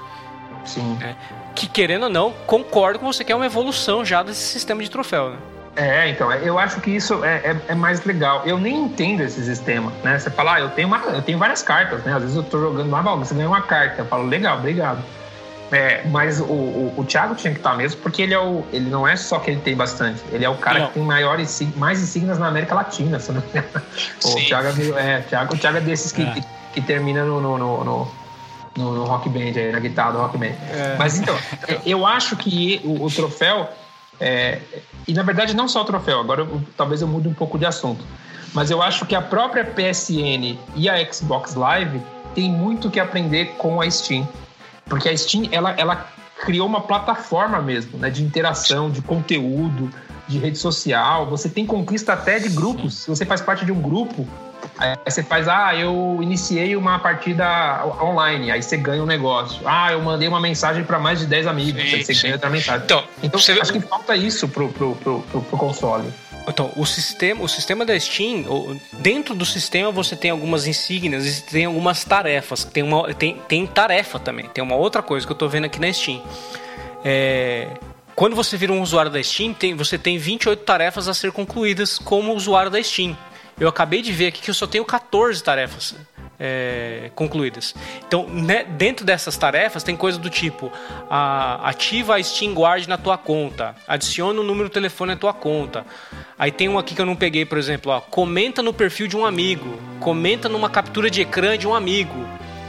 Sim. É, que querendo ou não, concordo com você que é uma evolução já desse sistema de troféu, né? É, então, eu acho que isso é, é, é, mais legal. Eu nem entendo esse sistema, né? Você fala, ah, eu tenho, uma, eu tenho várias cartas, né? Às vezes eu tô jogando lá, você ganha uma carta. Eu falo, legal, obrigado. É, mas o, o, o, Thiago tinha que estar mesmo, porque ele é o. Ele não é só que ele tem bastante, ele é o cara não. que tem maiores, mais insígnias na América Latina, não. *laughs* O Thiago é, é, Thiago, o Thiago é desses que, é. que, que, termina no, no, no, no, no rock band, aí, na guitarra do rock band. É. Mas então, *laughs* eu acho que o, o troféu. É, e na verdade, não só o troféu, agora eu, talvez eu mude um pouco de assunto. Mas eu acho que a própria PSN e a Xbox Live tem muito que aprender com a Steam porque a Steam, ela, ela criou uma plataforma mesmo, né? De interação, de conteúdo, de rede social. Você tem conquista até de grupos. Se você faz parte de um grupo, aí você faz, ah, eu iniciei uma partida online, aí você ganha um negócio. Ah, eu mandei uma mensagem para mais de 10 amigos, sim, aí você sim. ganha outra mensagem. Então, então você... acho que falta isso pro, pro, pro, pro, pro console. Então, o sistema, o sistema da Steam, dentro do sistema você tem algumas insígnias e tem algumas tarefas. Tem, uma, tem, tem tarefa também. Tem uma outra coisa que eu estou vendo aqui na Steam. É, quando você vira um usuário da Steam, tem, você tem 28 tarefas a ser concluídas como usuário da Steam. Eu acabei de ver aqui que eu só tenho 14 tarefas é, concluídas. Então, né, dentro dessas tarefas tem coisa do tipo: a, ativa a Steam Guard na tua conta, adiciona o número de telefone na tua conta. Aí tem um aqui que eu não peguei, por exemplo: ó, comenta no perfil de um amigo, comenta numa captura de ecrã de um amigo,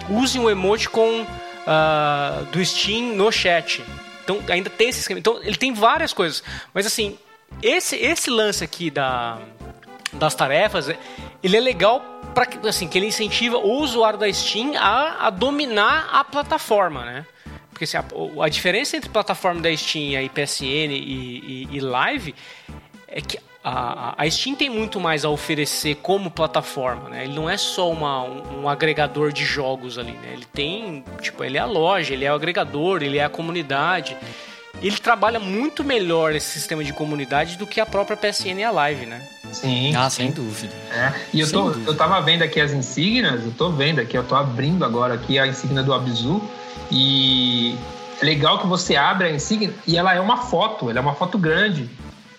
use um emoji com uh, do Steam no chat. Então, ainda tem esse esquema. Então, ele tem várias coisas. Mas, assim, esse, esse lance aqui da, das tarefas, ele é legal para assim, que ele incentiva o usuário da Steam a, a dominar a plataforma, né? Porque assim, a, a, diferença entre plataforma da Steam e PSN e, e, e Live é que a, a, Steam tem muito mais a oferecer como plataforma, né? Ele não é só uma, um, um, agregador de jogos ali, né? Ele tem, tipo, ele é a loja, ele é o agregador, ele é a comunidade ele trabalha muito melhor esse sistema de comunidade do que a própria PSN e a Live, né? Sim. Ah, sem dúvida. É. E eu, tô, eu tava vendo aqui as insígnias, eu tô vendo aqui, eu tô abrindo agora aqui a insígnia do Abzu e é legal que você abre a insígnia e ela é uma foto, ela é uma foto grande.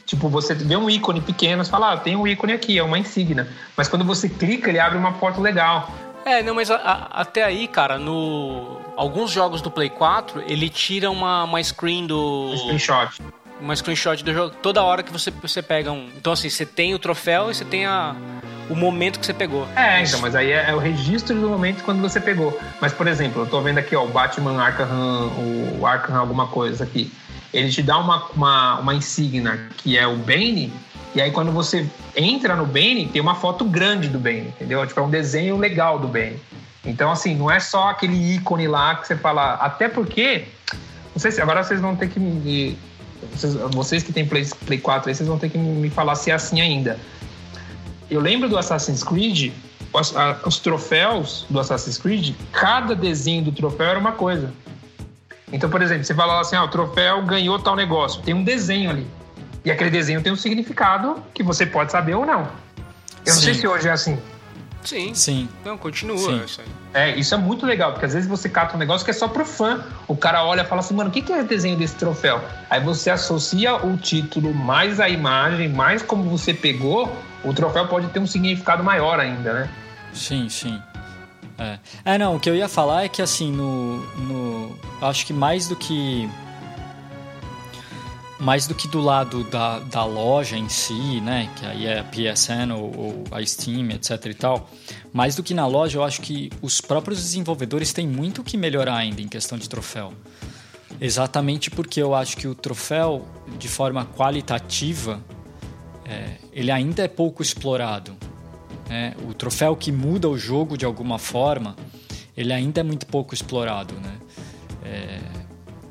Tipo, você vê um ícone pequeno, você fala, ah, tem um ícone aqui, é uma insígnia. Mas quando você clica, ele abre uma foto legal. É, não, mas a- a- até aí, cara, no. Alguns jogos do Play 4, ele tira uma, uma screen do. Um screenshot. Uma screenshot do jogo toda hora que você, você pega um. Então, assim, você tem o troféu e você tem a, o momento que você pegou. É, então, mas aí é, é o registro do momento quando você pegou. Mas, por exemplo, eu tô vendo aqui, ó, o Batman Arkham, o Arkham alguma coisa aqui. Ele te dá uma, uma, uma insígnia que é o Bane, e aí quando você entra no Bane, tem uma foto grande do Bane, entendeu? Tipo, é um desenho legal do Bane. Então, assim, não é só aquele ícone lá que você fala. Até porque. Não sei se agora vocês vão ter que me. Vocês, vocês que têm Play, Play 4 aí, vocês vão ter que me falar se é assim ainda. Eu lembro do Assassin's Creed, os, a- os troféus do Assassin's Creed, cada desenho do troféu era uma coisa. Então, por exemplo, você fala assim, ah, o troféu ganhou tal negócio, tem um desenho ali. E aquele desenho tem um significado que você pode saber ou não. Eu não sei Sim. se hoje é assim. Sim. Sim. Não, continua. Sim. Isso aí. É, isso é muito legal, porque às vezes você cata um negócio que é só pro fã. O cara olha e fala assim, mano, o que que é o desenho desse troféu? Aí você associa o título mais a imagem, mais como você pegou, o troféu pode ter um significado maior ainda, né? Sim, sim. É. é, não, o que eu ia falar é que assim, no. no acho que mais do que. Mais do que do lado da, da loja em si, né? Que aí é a PSN ou, ou a Steam, etc e tal. Mais do que na loja, eu acho que os próprios desenvolvedores têm muito que melhorar ainda em questão de troféu. Exatamente porque eu acho que o troféu, de forma qualitativa, é, ele ainda é pouco explorado né? O troféu que muda o jogo de alguma forma, ele ainda é muito pouco explorado, né? É,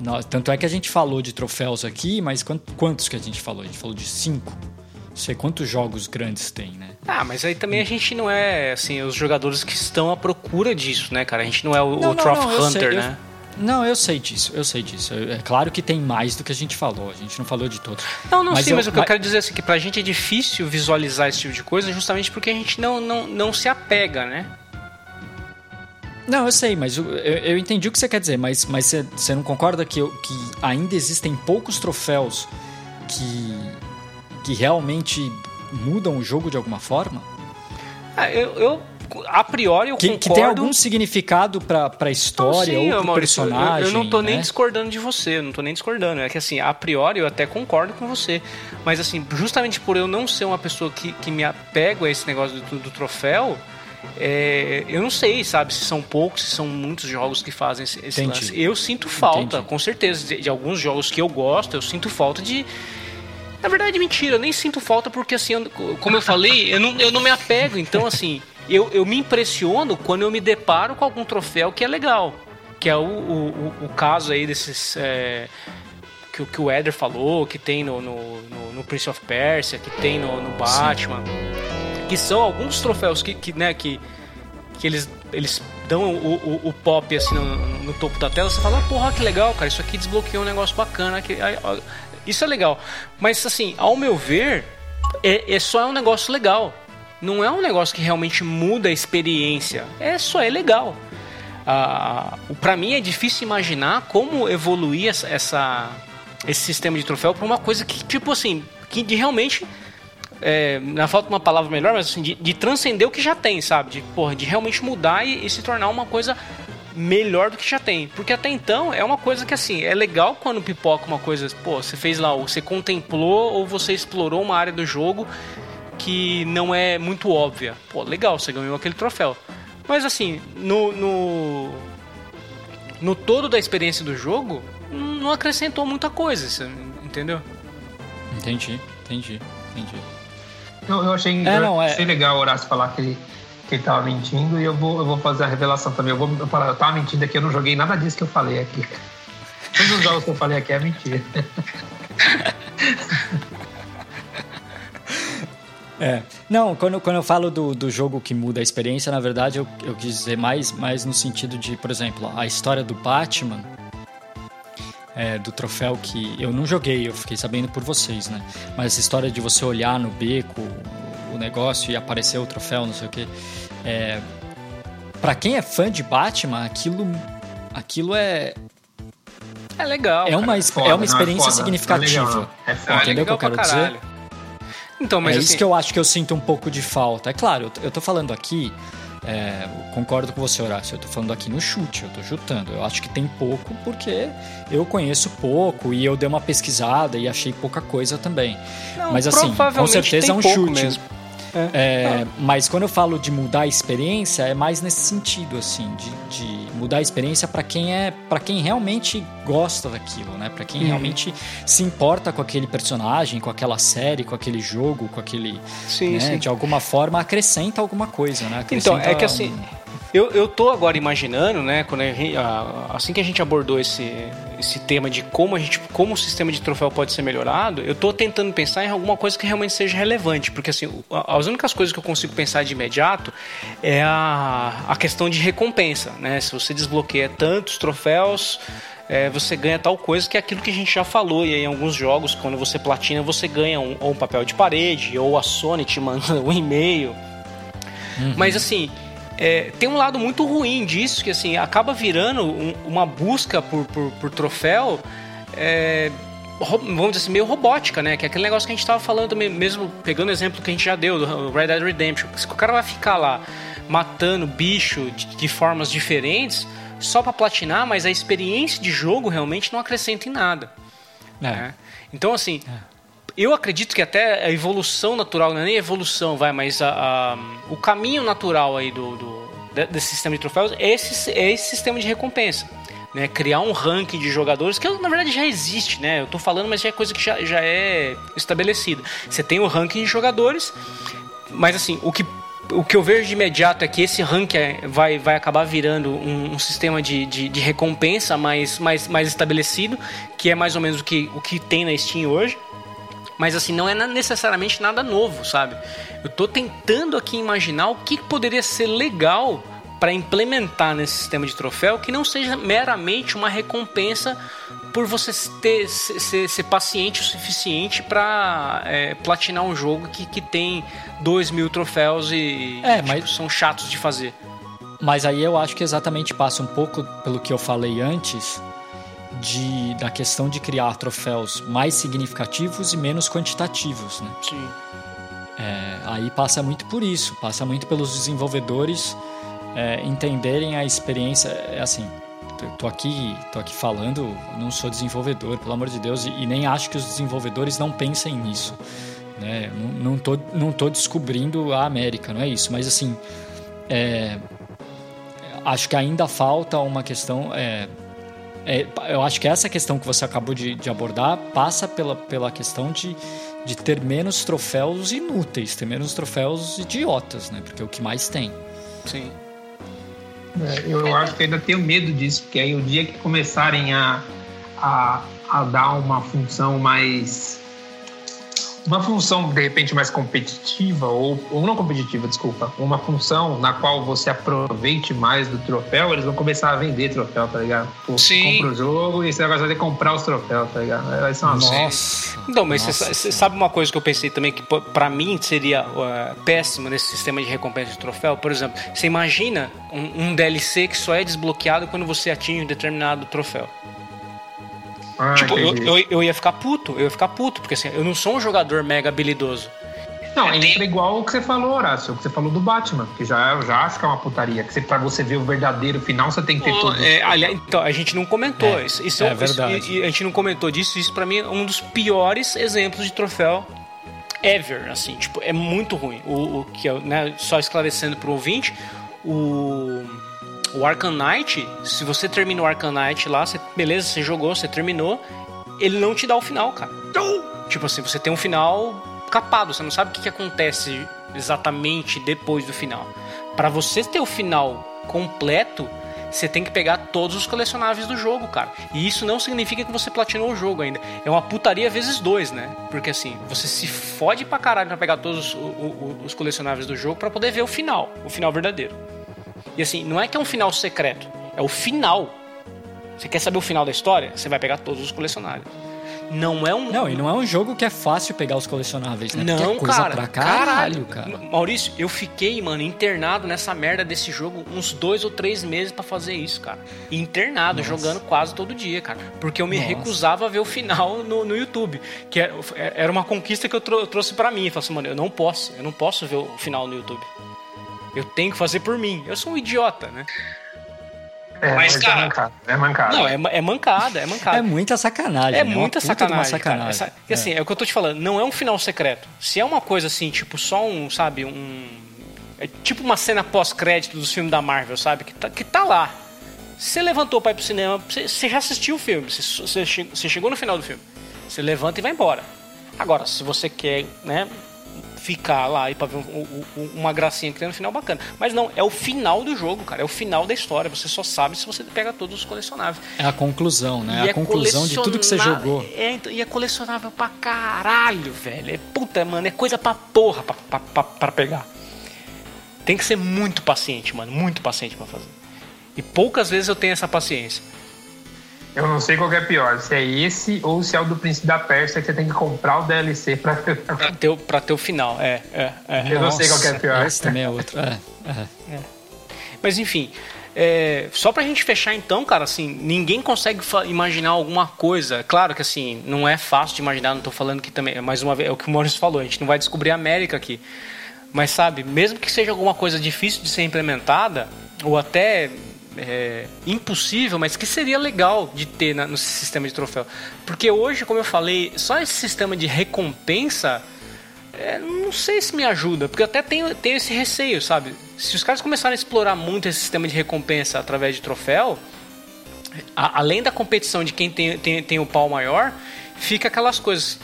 nó- tanto é que a gente falou de troféus aqui, mas quant- quantos que a gente falou? A gente falou de cinco. Não sei quantos jogos grandes tem, né? Ah, mas aí também a gente não é, assim, os jogadores que estão à procura disso, né, cara? A gente não é o, Não, o não, Trophy não, eu Hunter, sei, eu- né? Não, eu sei disso, eu sei disso. Eu- É claro que tem mais do que a gente falou, a gente não falou de todos. Não, não, Mas sim, eu- mas o que eu mas- quero dizer é assim, que pra gente é difícil visualizar esse tipo de coisa justamente porque a gente não, não, não se apega, né? Não, eu sei, mas eu, eu- eu entendi o que você quer dizer, mas, mas você, você não concorda que, eu- que ainda existem poucos troféus que, que realmente mudam o jogo de alguma forma? Ah, eu, eu, a priori, eu Que, concordo... que tem algum significado pra, pra Não, história sim, ou pro Maurício, eu- personagem? Eu, não tô nem né? discordando de você, eu não tô nem discordando. É que assim, a priori eu até concordo com você. Mas assim, justamente por eu não ser uma pessoa que, que me apego a esse negócio do, do troféu, é, eu não sei, sabe, se são poucos, se são muitos jogos que fazem esse, esse lance. Eu sinto falta, Entendi. com certeza, de, de alguns jogos que eu gosto, eu sinto falta de. Na verdade, mentira, eu nem sinto falta porque, assim, eu- como eu falei, eu não, eu não me apego. Então, assim, eu, eu me impressiono quando eu me deparo com algum troféu que é legal. Que é o, o, o- caso aí desses. é, que, o- que o Eder falou, que tem no, no, no- no Prince of Persia, que tem no, no Batman. Que são alguns troféus que, que, né, que, que eles, eles dão o, o, o pop assim no, no- topo da tela, você fala, ah, porra, que legal, cara, isso aqui desbloqueou um negócio bacana. Que, isso é legal. Mas assim, ao meu ver, é, é só um negócio legal. Não é um negócio que realmente muda a experiência. É só é legal. Ah, pra mim é difícil imaginar como evoluir essa, essa- esse sistema de troféu pra uma coisa que, tipo assim, que de realmente é, na falta de uma palavra melhor, mas assim, de, de transcender o que já tem, sabe? De, porra, de realmente mudar e, e se tornar uma coisa melhor do que já tem. Porque até então é uma coisa que assim, é legal quando pipoca uma coisa, pô, você fez lá, ou você contemplou ou você explorou uma área do jogo que não é muito óbvia. Pô, legal, você ganhou aquele troféu. Mas assim, no, no, no todo da experiência do jogo, não acrescentou muita coisa, entendeu? Entendi, entendi, entendi. Eu, eu achei, É, não, é- achei legal o Horácio falar que ele, que ele tava mentindo e eu vou, eu vou fazer a revelação também. Eu vou falar, eu tava mentindo aqui, eu não joguei nada disso que eu falei aqui. Todos os jogos que eu falei aqui é mentira. *laughs* É. Não, quando, quando eu falo do, do jogo que muda a experiência, na verdade eu, eu quis dizer mais, mais no sentido de, por exemplo, a história do Batman, é, do troféu que eu não joguei, eu fiquei sabendo por vocês, né? Mas essa história de você olhar no beco o, negócio e aparecer o troféu, não sei o quê. É, para quem é fã de Batman, aquilo, aquilo é. É legal. É uma, cara. Foda, é uma não, é experiência foda. significativa. É legal. É foda. Entendeu o que eu quero dizer? Então, mas é assim, isso que eu acho que eu sinto um pouco de falta. É claro, eu tô falando aqui, é, concordo com você, Horácio, eu tô falando aqui no chute, eu tô chutando. Eu acho que tem pouco porque eu conheço pouco e eu dei uma pesquisada e achei pouca coisa também. não, mas assim, com certeza é um chute. mesmo. É, mas quando eu falo de mudar a experiência, é mais nesse sentido, assim, de, de mudar a experiência para quem é, para quem realmente gosta daquilo, né? Para quem Uhum. realmente se importa com aquele personagem, com aquela série, com aquele jogo, com aquele, Sim, né? sim. De alguma forma acrescenta alguma coisa, né? Então, Acrescenta é que assim, um- eu, eu tô agora imaginando, né, quando a assim que a gente abordou esse, esse tema de como a gente, como o sistema de troféu pode ser melhorado, eu tô tentando pensar em alguma coisa que realmente seja relevante, porque assim, as únicas coisas que eu consigo pensar de imediato é a, a questão de recompensa, né? Se você desbloqueia tantos troféus, é, você ganha tal coisa que é aquilo que a gente já falou e aí em alguns jogos, quando você platina, você ganha um, ou um papel de parede, ou a Sony te manda *laughs* um e-mail. Mas assim, é, tem um lado muito ruim disso, que assim, acaba virando um- uma busca por, por, por troféu. é, vamos dizer assim, meio robótica, né? Que é aquele negócio que a gente tava falando também, mesmo pegando o exemplo que a gente já deu do Red Dead Redemption. Se o cara vai ficar lá matando bicho de, de formas diferentes só pra platinar, mas a experiência de jogo realmente não acrescenta em nada. É. né? Então, assim, eu acredito que até a evolução natural, não é nem evolução, vai, mas a, a- o caminho natural aí do, do- de- desse sistema de troféus é esse, é esse sistema de recompensa. Né, criar um ranking de jogadores que na verdade já existe, né? Eu tô falando, mas já é coisa que já, já é estabelecida. Você tem o ranking de jogadores, mas assim, o que, o que eu vejo de imediato é que esse ranking é- vai, vai acabar virando um, um sistema de, de, de recompensa mais, mais, mais estabelecido, que é mais ou menos o que, o que tem na Steam hoje. Mas assim, não é necessariamente nada novo, sabe? Eu tô tentando aqui imaginar o que poderia ser legal para implementar nesse sistema de troféu que não seja meramente uma recompensa por você ter, ser, ser- paciente o suficiente para platinar um jogo que, que tem 2 mil troféus e É, tipo, mas- são chatos de fazer. Mas aí eu acho que exatamente passa um pouco pelo que eu falei antes de, da questão de criar troféus mais significativos e menos quantitativos, né? Sim. É, aí passa muito por isso, passa muito pelos desenvolvedores é, entenderem a experiência. É assim, tô aqui, tô aqui falando, não sou desenvolvedor, pelo amor de Deus, e, e nem acho que os desenvolvedores não pensem nisso. Né? Não, não, tô, não tô descobrindo a América, não é isso, mas assim, é, acho que ainda falta uma questão. é, é, eu acho que essa questão que você acabou de, de abordar passa pela, pela questão de, de ter menos troféus inúteis, ter menos troféus idiotas, né? Porque é o que mais tem. Sim. É, eu acho que ainda tenho medo disso, porque aí o dia que começarem a, a, a dar uma função mais. Uma função, de repente, mais competitiva, ou, ou não competitiva, desculpa. Uma função na qual você aproveite mais do troféu, eles vão começar a vender troféu, tá ligado? Pô, Sim. Compra o jogo e você vai fazer comprar os troféus, tá ligado? Vai ser uma. Nossa! Então, mas Nossa você sabe uma coisa que eu pensei também que pô, pra mim seria uh, péssimo nesse sistema de recompensa de troféu? Por exemplo, você imagina um, um DLC que só é desbloqueado quando você atinge um determinado troféu. Ah, tipo, eu, eu, eu ia ficar puto, eu ia ficar puto, porque assim, eu não sou um jogador mega habilidoso. Não, entra igual o que você falou, Horácio, o que você falou do Batman, que já, já acho que é uma putaria. Que você, pra você ver o verdadeiro final, você tem que ter Pô, tudo. é, aliás, então, a gente não comentou. É, isso, isso é um- verdade. isso- e- e a gente não comentou disso. Isso pra mim é um dos piores exemplos de troféu ever. Assim, tipo, é muito ruim. O, o que eu, né, só esclarecendo pro ouvinte, o. O Arkham Knight, se você termina o Arkham Knight lá, você, beleza, você jogou, você terminou, ele não te dá o final, cara. Tipo assim, você tem um final capado, você não sabe o que, que acontece exatamente depois do final. Pra você ter o final completo, você tem que pegar todos os colecionáveis do jogo, cara. E isso não significa que você platinou o jogo ainda. É uma putaria vezes dois, né? Porque assim, você se fode pra caralho pra pegar todos o- o- os colecionáveis do jogo pra poder ver o final, o final verdadeiro. E assim, não é que é um final secreto, é o final. Você quer saber o final da história? Você vai pegar todos os colecionáveis. não é um. Não, e não é um jogo que é fácil pegar os colecionáveis, né? Porque Não, é cara, pra caralho, cara. Maurício, eu fiquei, mano, internado nessa merda desse jogo uns dois ou três meses pra fazer isso, cara. Internado, Nossa. jogando quase todo dia, cara. Porque eu me Nossa. recusava a ver o final no, no YouTube. Que era, era uma conquista que eu, trou- eu trouxe pra mim. Eu falei assim, mano, eu não posso, eu não posso ver o final no YouTube. Eu tenho que fazer por mim. Eu sou um idiota, né? É, Mas, mas, cara- é mancada. É mancada. Não, é, é mancada, é mancada. É muita sacanagem. É né? Muita sacanagem, cara. Essa- e assim, é. o que eu tô te falando, não é um final secreto. Se é uma coisa assim, tipo, só um, sabe, um. É tipo uma cena pós-crédito dos filmes da Marvel, sabe? Que tá, que tá lá. Você levantou pra ir pro cinema, você, você já assistiu o filme, você, você chegou no final do filme. Você levanta e vai embora. Agora, se você quer, né, ficar lá e pra ver um- um- um- uma gracinha que tem no final, bacana. Mas não, é o final do jogo, cara. É o final da história. Você só sabe se você pega todos os colecionáveis. É a conclusão, né? E a conclusão de tudo que você jogou. É, então, e é colecionável pra caralho, velho. É puta, mano, é coisa pra porra pra, pra, pra, pra pegar. Tem que ser muito paciente, mano. Muito paciente pra fazer. E poucas vezes eu tenho essa paciência. Eu não sei qual que é pior, se é esse ou se é o do Príncipe da Pérsia que você tem que comprar o DLC pra. Pra ter, o- pra ter o final. É, é, é. Eu não sei qual que é Nossa, pior. Esse também é outro. É, é. Mas enfim, é, só pra gente fechar então, cara, assim, ninguém consegue imaginar alguma coisa. Claro que assim, não é fácil de imaginar, não tô falando que também, mais uma vez, é o que o Maurício falou, a gente não vai descobrir a América aqui. Mas sabe, mesmo que seja alguma coisa difícil de ser implementada, ou até é, impossível, mas que seria legal de ter na- no sistema de troféu. Porque hoje, como eu falei, só esse sistema de recompensa é, não sei se me ajuda, porque eu até tenho, tenho esse receio, sabe? Se os caras começarem a explorar muito esse sistema de recompensa através de troféu, a- além da competição de quem tem, tem, tem o pau maior, fica aquelas coisas.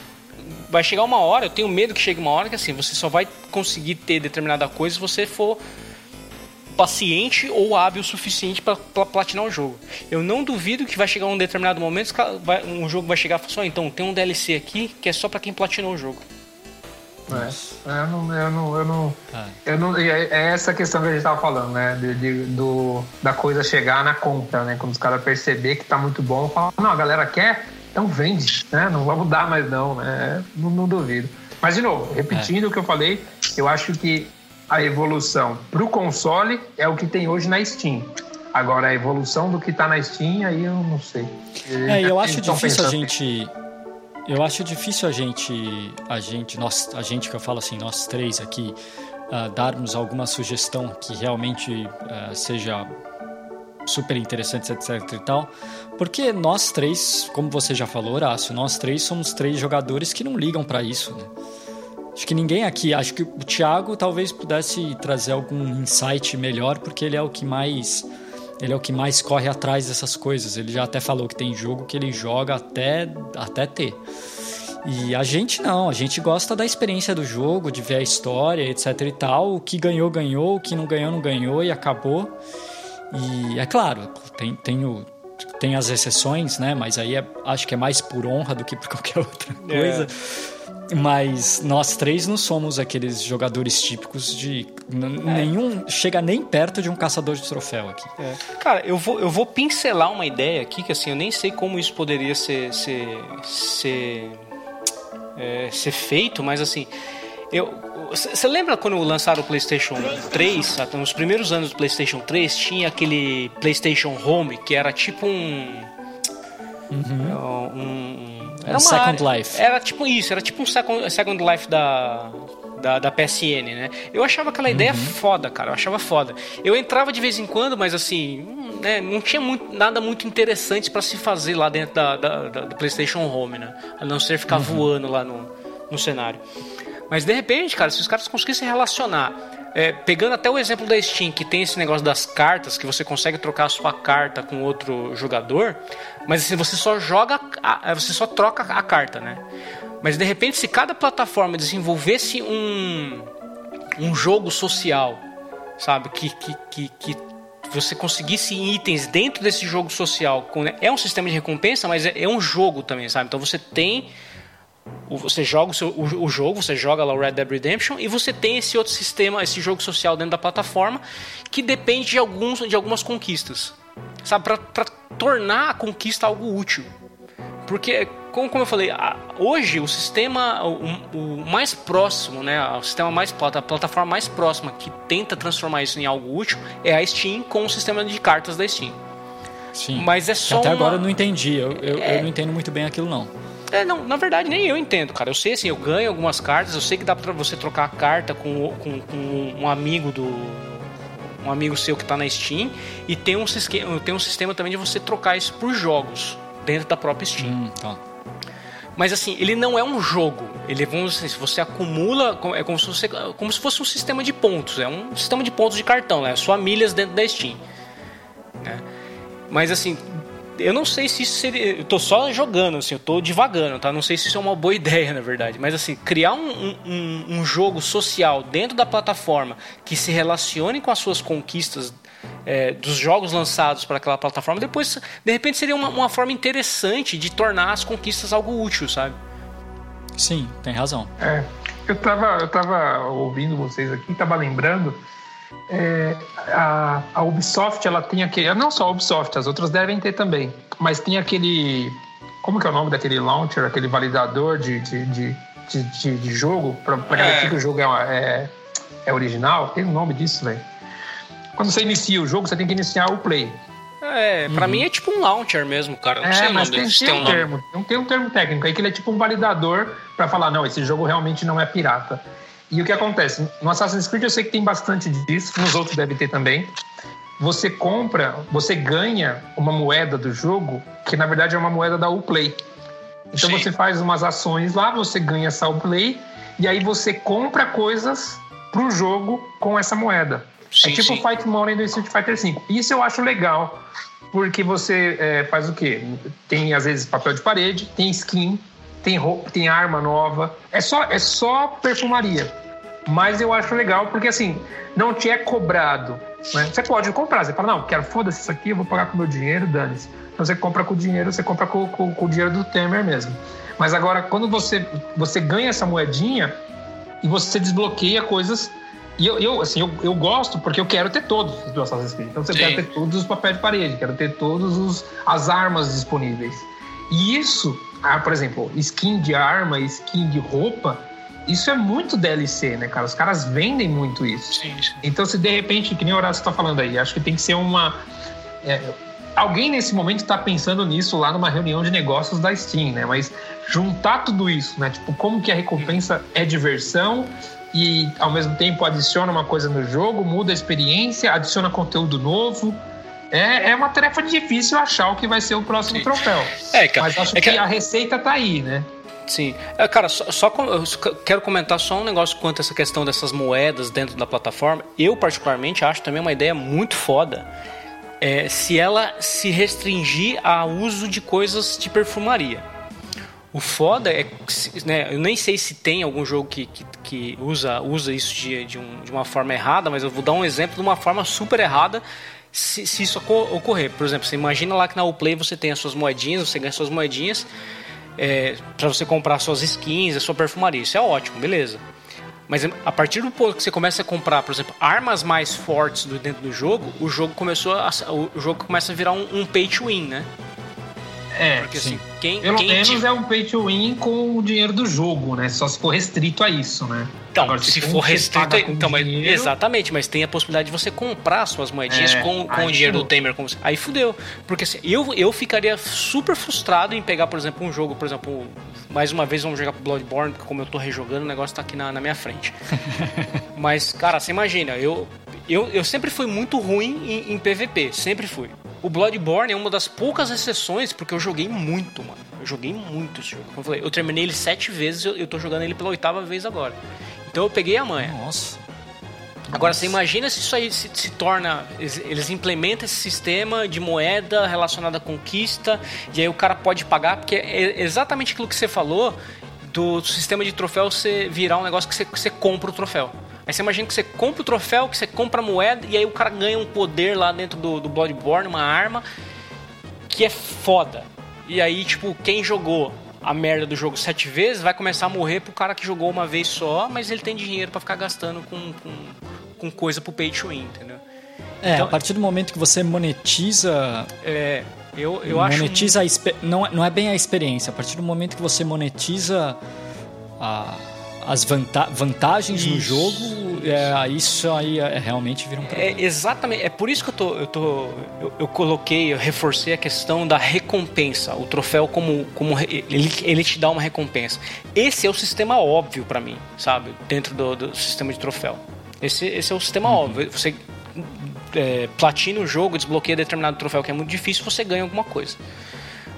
Vai chegar uma hora, eu tenho medo que chegue uma hora que assim, você só vai conseguir ter determinada coisa se você for paciente ou hábil o suficiente para platinar o jogo. Eu não duvido que vai chegar um determinado momento, que vai- um jogo vai chegar e falar assim, "Ó, então tem um DLC aqui que é só para quem platinou o jogo. É, eu não. Eu não, eu não, Ah. eu não é, é essa questão que a gente tava falando, né? De, de- do, da coisa chegar na conta, né? Quando os caras perceber que tá muito bom, falam, não, a galera quer, então vende, né? Não vamos dar mais não, né? Não, não duvido. Mas, de novo, repetindo o que eu falei, eu acho que a evolução pro console é o que tem hoje na Steam. Agora, a evolução do que tá na Steam, aí eu não sei. É, eu acho difícil a gente. Eu acho difícil a gente. A gente, nós, a gente que eu falo assim, nós três aqui, ah, darmos alguma sugestão que realmente ah, seja super interessante, etc e tal. Porque nós três, como você já falou, Horácio, nós três somos três jogadores que não ligam pra isso, né? Acho que ninguém aqui, acho que o Thiago talvez pudesse trazer algum insight melhor, porque ele é o que mais ele é o que mais corre atrás dessas coisas. Ele já até falou que tem jogo que ele joga até até ter. E a gente não, a gente gosta da experiência do jogo, de ver a história, etc e tal. O que ganhou, ganhou, o que não ganhou, não ganhou e acabou. E é claro, tem, tem, o, tem as exceções, né? Mas aí é- acho que é mais por honra do que por *laughs* qualquer outra coisa. Mas nós três não somos aqueles jogadores típicos de. n- Nenhum. Chega nem perto de um caçador de troféu aqui. Cara, eu vou, eu vou pincelar uma ideia aqui que assim, eu nem sei como isso poderia ser ser ser, é, ser feito, mas assim, eu você lembra quando lançaram o PlayStation 3, sabe? nos primeiros anos do PlayStation 3 tinha aquele PlayStation Home que era tipo um um, um- era Um Second área- Life. Era tipo isso, era tipo um Second, second Life da, da, da PSN, né? Eu achava aquela ideia foda, cara. Eu achava foda. Eu entrava de vez em quando, mas assim, né, não tinha muito, nada muito interessante pra se fazer lá dentro da, da- da- do PlayStation Home, né? A não ser ficar voando lá no, no cenário. Mas de repente, cara, se os caras conseguissem relacionar, é, pegando até o exemplo da Steam, que tem esse negócio das cartas, que você consegue trocar a sua carta com outro jogador, mas assim, você só joga, a- você só troca a carta, né? Mas de repente, se cada plataforma desenvolvesse um, um jogo social, sabe? Que, que, que, que você conseguisse itens dentro desse jogo social. né? É um sistema de recompensa, mas é, é um jogo também, sabe? Então você tem. Você joga o, seu- o- jogo, você joga lá o Red Dead Redemption e você tem esse outro sistema, esse jogo social dentro da plataforma que depende de, alguns, de algumas conquistas, sabe? Para tornar a conquista algo útil. Porque como, como eu falei, hoje o sistema, o, o mais próximo, né, o sistema mais a plataforma mais próxima que tenta transformar isso em algo útil é a Steam com o sistema de cartas da Steam. Sim. Mas é só Até uma- agora eu não entendi. Eu, eu, eu não entendo muito bem aquilo, não. É, não, na verdade nem eu entendo, cara. Eu sei assim, eu ganho algumas cartas, eu sei que dá pra você trocar a carta com, com, com um amigo do. Um amigo seu que tá na Steam. E tem um, tem um sistema também de você trocar isso por jogos dentro da própria Steam. Hum, tá. Mas assim, ele não é um jogo. Ele vamos dizer, se você acumula, é como se, você, como se fosse um sistema de pontos. É um sistema de pontos de cartão, né? Só milhas dentro da Steam. né? Mas assim, eu não sei se isso seria. Eu tô só jogando, assim, eu tô divagando, tá? Não sei se isso é uma boa *laughs* ideia, na verdade. Mas assim, criar um, um- um, jogo social dentro da plataforma que se relacione com as suas conquistas é, dos jogos lançados para aquela plataforma, depois, de repente, seria uma, uma forma interessante de tornar as conquistas algo útil, sabe? Sim, tem razão. É, eu tava, eu tava ouvindo vocês aqui, tava lembrando. É, a, a Ubisoft, ela tem aquele. Não só a Ubisoft, as outras devem ter também. Mas tem aquele. Como que é o nome daquele launcher, aquele validador de, de, de, de, de- jogo, pra, pra garantir É. que o jogo é, é, é original? Tem um nome disso, velho. Quando você inicia o jogo, você tem que iniciar o play. É, pra mim é tipo um launcher mesmo, cara. Não sei É, o mas nome tem, tem um nome. termo, tem um termo técnico aí que ele é tipo um validador para falar, não, esse jogo realmente não é pirata. E o que acontece? No Assassin's Creed eu sei que tem bastante disso, nos outros deve ter também. Você compra, você ganha uma moeda do jogo, que na verdade é uma moeda da Uplay. Então Sim. você faz umas ações lá, você ganha essa Uplay, e aí você compra coisas pro jogo com essa moeda. Sim, é tipo sim. o Fight Money do Street Fighter V. Isso eu acho legal, porque você é, faz o quê? Tem, às vezes, papel de parede, tem skin, tem roupa, tem arma nova. É só, é só perfumaria. Mas eu acho legal, porque assim, não te é cobrado. né? Você pode comprar, você fala, não, quero foda-se isso aqui, eu vou pagar com meu dinheiro, dane-se. Então você compra com o dinheiro, você compra com, com- com o dinheiro do Temer mesmo. Mas agora, quando você, você ganha essa moedinha e você desbloqueia coisas. E eu, eu, assim, eu, eu gosto porque eu quero ter todos do Assassin's Creed. Então, Sim. quero ter todos os papéis de parede, quero ter todas as armas disponíveis. E isso, ah, por exemplo, skin de arma, skin de roupa, isso é muito DLC, né, cara? Os caras vendem muito isso. Sim, sim. Então, se de repente, que nem o Horácio está falando aí, acho que tem que ser uma. é, alguém nesse momento está pensando nisso lá numa reunião de negócios da Steam, né? Mas juntar tudo isso, né? Tipo, como que a recompensa é diversão e ao mesmo tempo adiciona uma coisa no jogo, muda a experiência, adiciona conteúdo novo. É, é uma tarefa difícil achar o que vai ser o próximo Sim. troféu. É, cara, Mas acho é que, que- a receita tá aí, né? Sim. É, cara, só, só quero comentar só um negócio quanto a essa questão dessas moedas dentro da plataforma. Eu, particularmente, acho também uma ideia muito foda é, se ela se restringir ao uso de coisas de perfumaria. O foda é né, eu nem sei se tem algum jogo que, que, que usa, usa isso de, de, um- de uma forma errada, mas eu vou dar um exemplo de uma forma super errada se, se isso oco- ocorrer. Por exemplo, você imagina lá que na Uplay você tem as suas moedinhas, você ganha suas moedinhas é, para você comprar suas skins, a sua perfumaria. Isso é ótimo, beleza. Mas a partir do ponto que você começa a comprar, por exemplo, armas mais fortes do, dentro do jogo, o jogo começou a, o jogo começa a virar um, um pay to win, né? É. Porque assim, quem, Pelo quem menos te- é um pay to win com o dinheiro do jogo, né? Só se for restrito a isso, né? Então, Agora, se for você restrito, então, mas, dinheiro- exatamente, mas tem a possibilidade de você comprar suas moedinhas É, com, com o dinheiro do. Temer. Como se- aí fudeu. Porque assim, eu, eu ficaria super frustrado em pegar, por exemplo, um jogo, por exemplo, mais uma vez vamos jogar Bloodborne, porque como eu tô rejogando, o negócio tá aqui na, na minha frente. *laughs* mas, cara, você imagina, eu, eu, eu sempre fui muito ruim em, em PVP, sempre fui. O Bloodborne é uma das poucas exceções, porque eu joguei muito, mano. Eu joguei muito esse jogo. Como eu falei, eu terminei ele sete vezes, eu, eu tô jogando ele pela oitava vez agora. Então eu peguei a manha. Nossa. Agora, você imagina se isso aí se, se torna. Eles, eles implementam esse sistema de moeda relacionada à conquista, e aí o cara pode pagar, porque é exatamente aquilo que você falou do sistema de troféu você virar um negócio que você, que você compra o troféu. Aí você imagina que você compra o troféu, que você compra a moeda, e aí o cara ganha um poder lá dentro do, do Bloodborne, uma arma, que é foda. E aí, tipo, quem jogou a merda do jogo sete vezes vai começar a morrer pro cara que jogou uma vez só, mas ele tem dinheiro pra ficar gastando com, com, com coisa pro pay to win, entendeu? É, Então- a partir do momento que você monetiza É, Eu, eu acho. monetiza a expe- não, é- não é bem a experiência. A partir do momento que você monetiza a- as vanta- vantagens no Isso, jogo, é, isso aí é, realmente vira um problema. É exatamente, é por isso que eu tô, eu tô, eu, eu coloquei, eu reforcei a questão da recompensa, o troféu como, como ele, ele te dá uma recompensa. Esse é o sistema óbvio pra mim, sabe, dentro do, do sistema de troféu. Esse, esse é o sistema óbvio. Você é, platina o jogo, desbloqueia determinado troféu que é muito difícil, você ganha alguma coisa.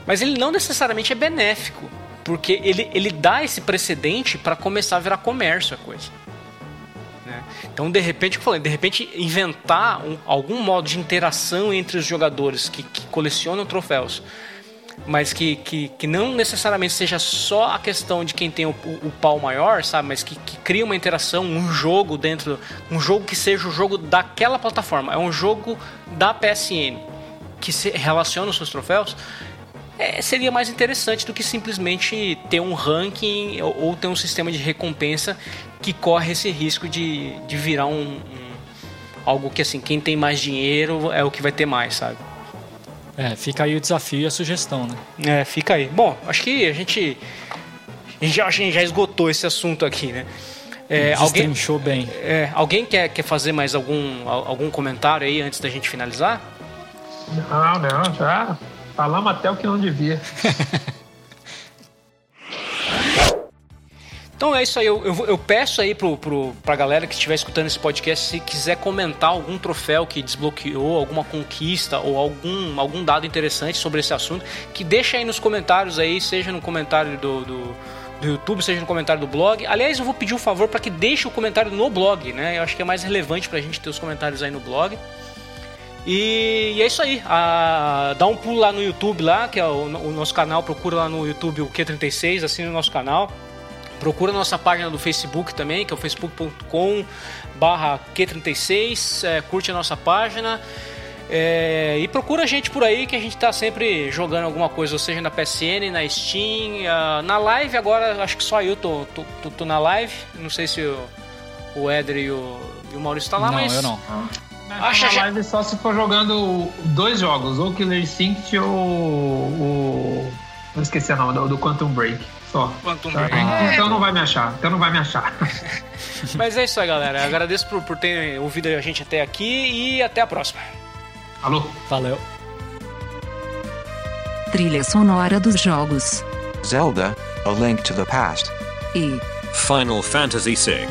Mas ele não necessariamente é benéfico, porque ele, ele dá esse precedente para começar a virar comércio a coisa. né? Então, de repente, eu falei, de repente, inventar um- algum modo de interação entre os jogadores que, que colecionam troféus, mas que, que, que não necessariamente seja só a questão de quem tem o, o- o pau maior, sabe? Mas que, que cria uma interação, um jogo dentro, um jogo que seja o jogo daquela plataforma, é um jogo da PSN que se relaciona os seus troféus. É, seria mais interessante do que simplesmente ter um ranking ou, ou ter um sistema de recompensa que corre esse risco de, de virar um, um- algo que assim quem tem mais dinheiro é o que vai ter mais, sabe? É, fica aí o desafio e a sugestão, né? É, fica aí. Bom, acho que a gente, a gente, já, a gente já esgotou esse assunto aqui, né? É, alguém, bem. é, alguém quer, quer fazer mais algum, al- algum comentário aí antes da gente finalizar? Não, não, já falamos até o que não devia. *laughs* Então é isso aí, eu, eu, eu peço aí pro, pro, pra galera que estiver escutando esse podcast, se quiser comentar algum troféu que desbloqueou, alguma conquista ou algum, algum dado interessante sobre esse assunto, que deixa aí nos comentários aí, seja no comentário do, do, do YouTube, seja no comentário do blog. Aliás, eu vou pedir um favor para que deixe o comentário no blog, né? Eu acho que é mais relevante pra gente ter os comentários aí no blog. E, e é isso aí. Ah, dá um pulo lá no YouTube, lá, que é o, o nosso canal. Procura lá no YouTube o Q36, assina o nosso canal. Procura a nossa página do Facebook também, que é o facebook.com barra Q36. É, curte a nossa página. É, e procura a gente por aí que a gente tá sempre jogando alguma coisa, ou seja na PSN, na Steam, na live agora, acho que só eu tô, tô, tô- tô na live. Não sei se o, o Éder e o, e o Maurício tá lá, não, mas. eu não. Acha na já- live só se for jogando dois jogos, ou Killer Instinct ou o. Não esqueci o nome, do, do Quantum Break. Só. Quantum Tá? Break. Então não vai me achar. Então não vai me achar. *laughs* Mas é isso aí, galera. Agradeço por, por ter ouvido a gente até aqui e até a próxima. Alô? Valeu. Trilha sonora dos jogos. Zelda, A Link to the Past. E Final Fantasy VI.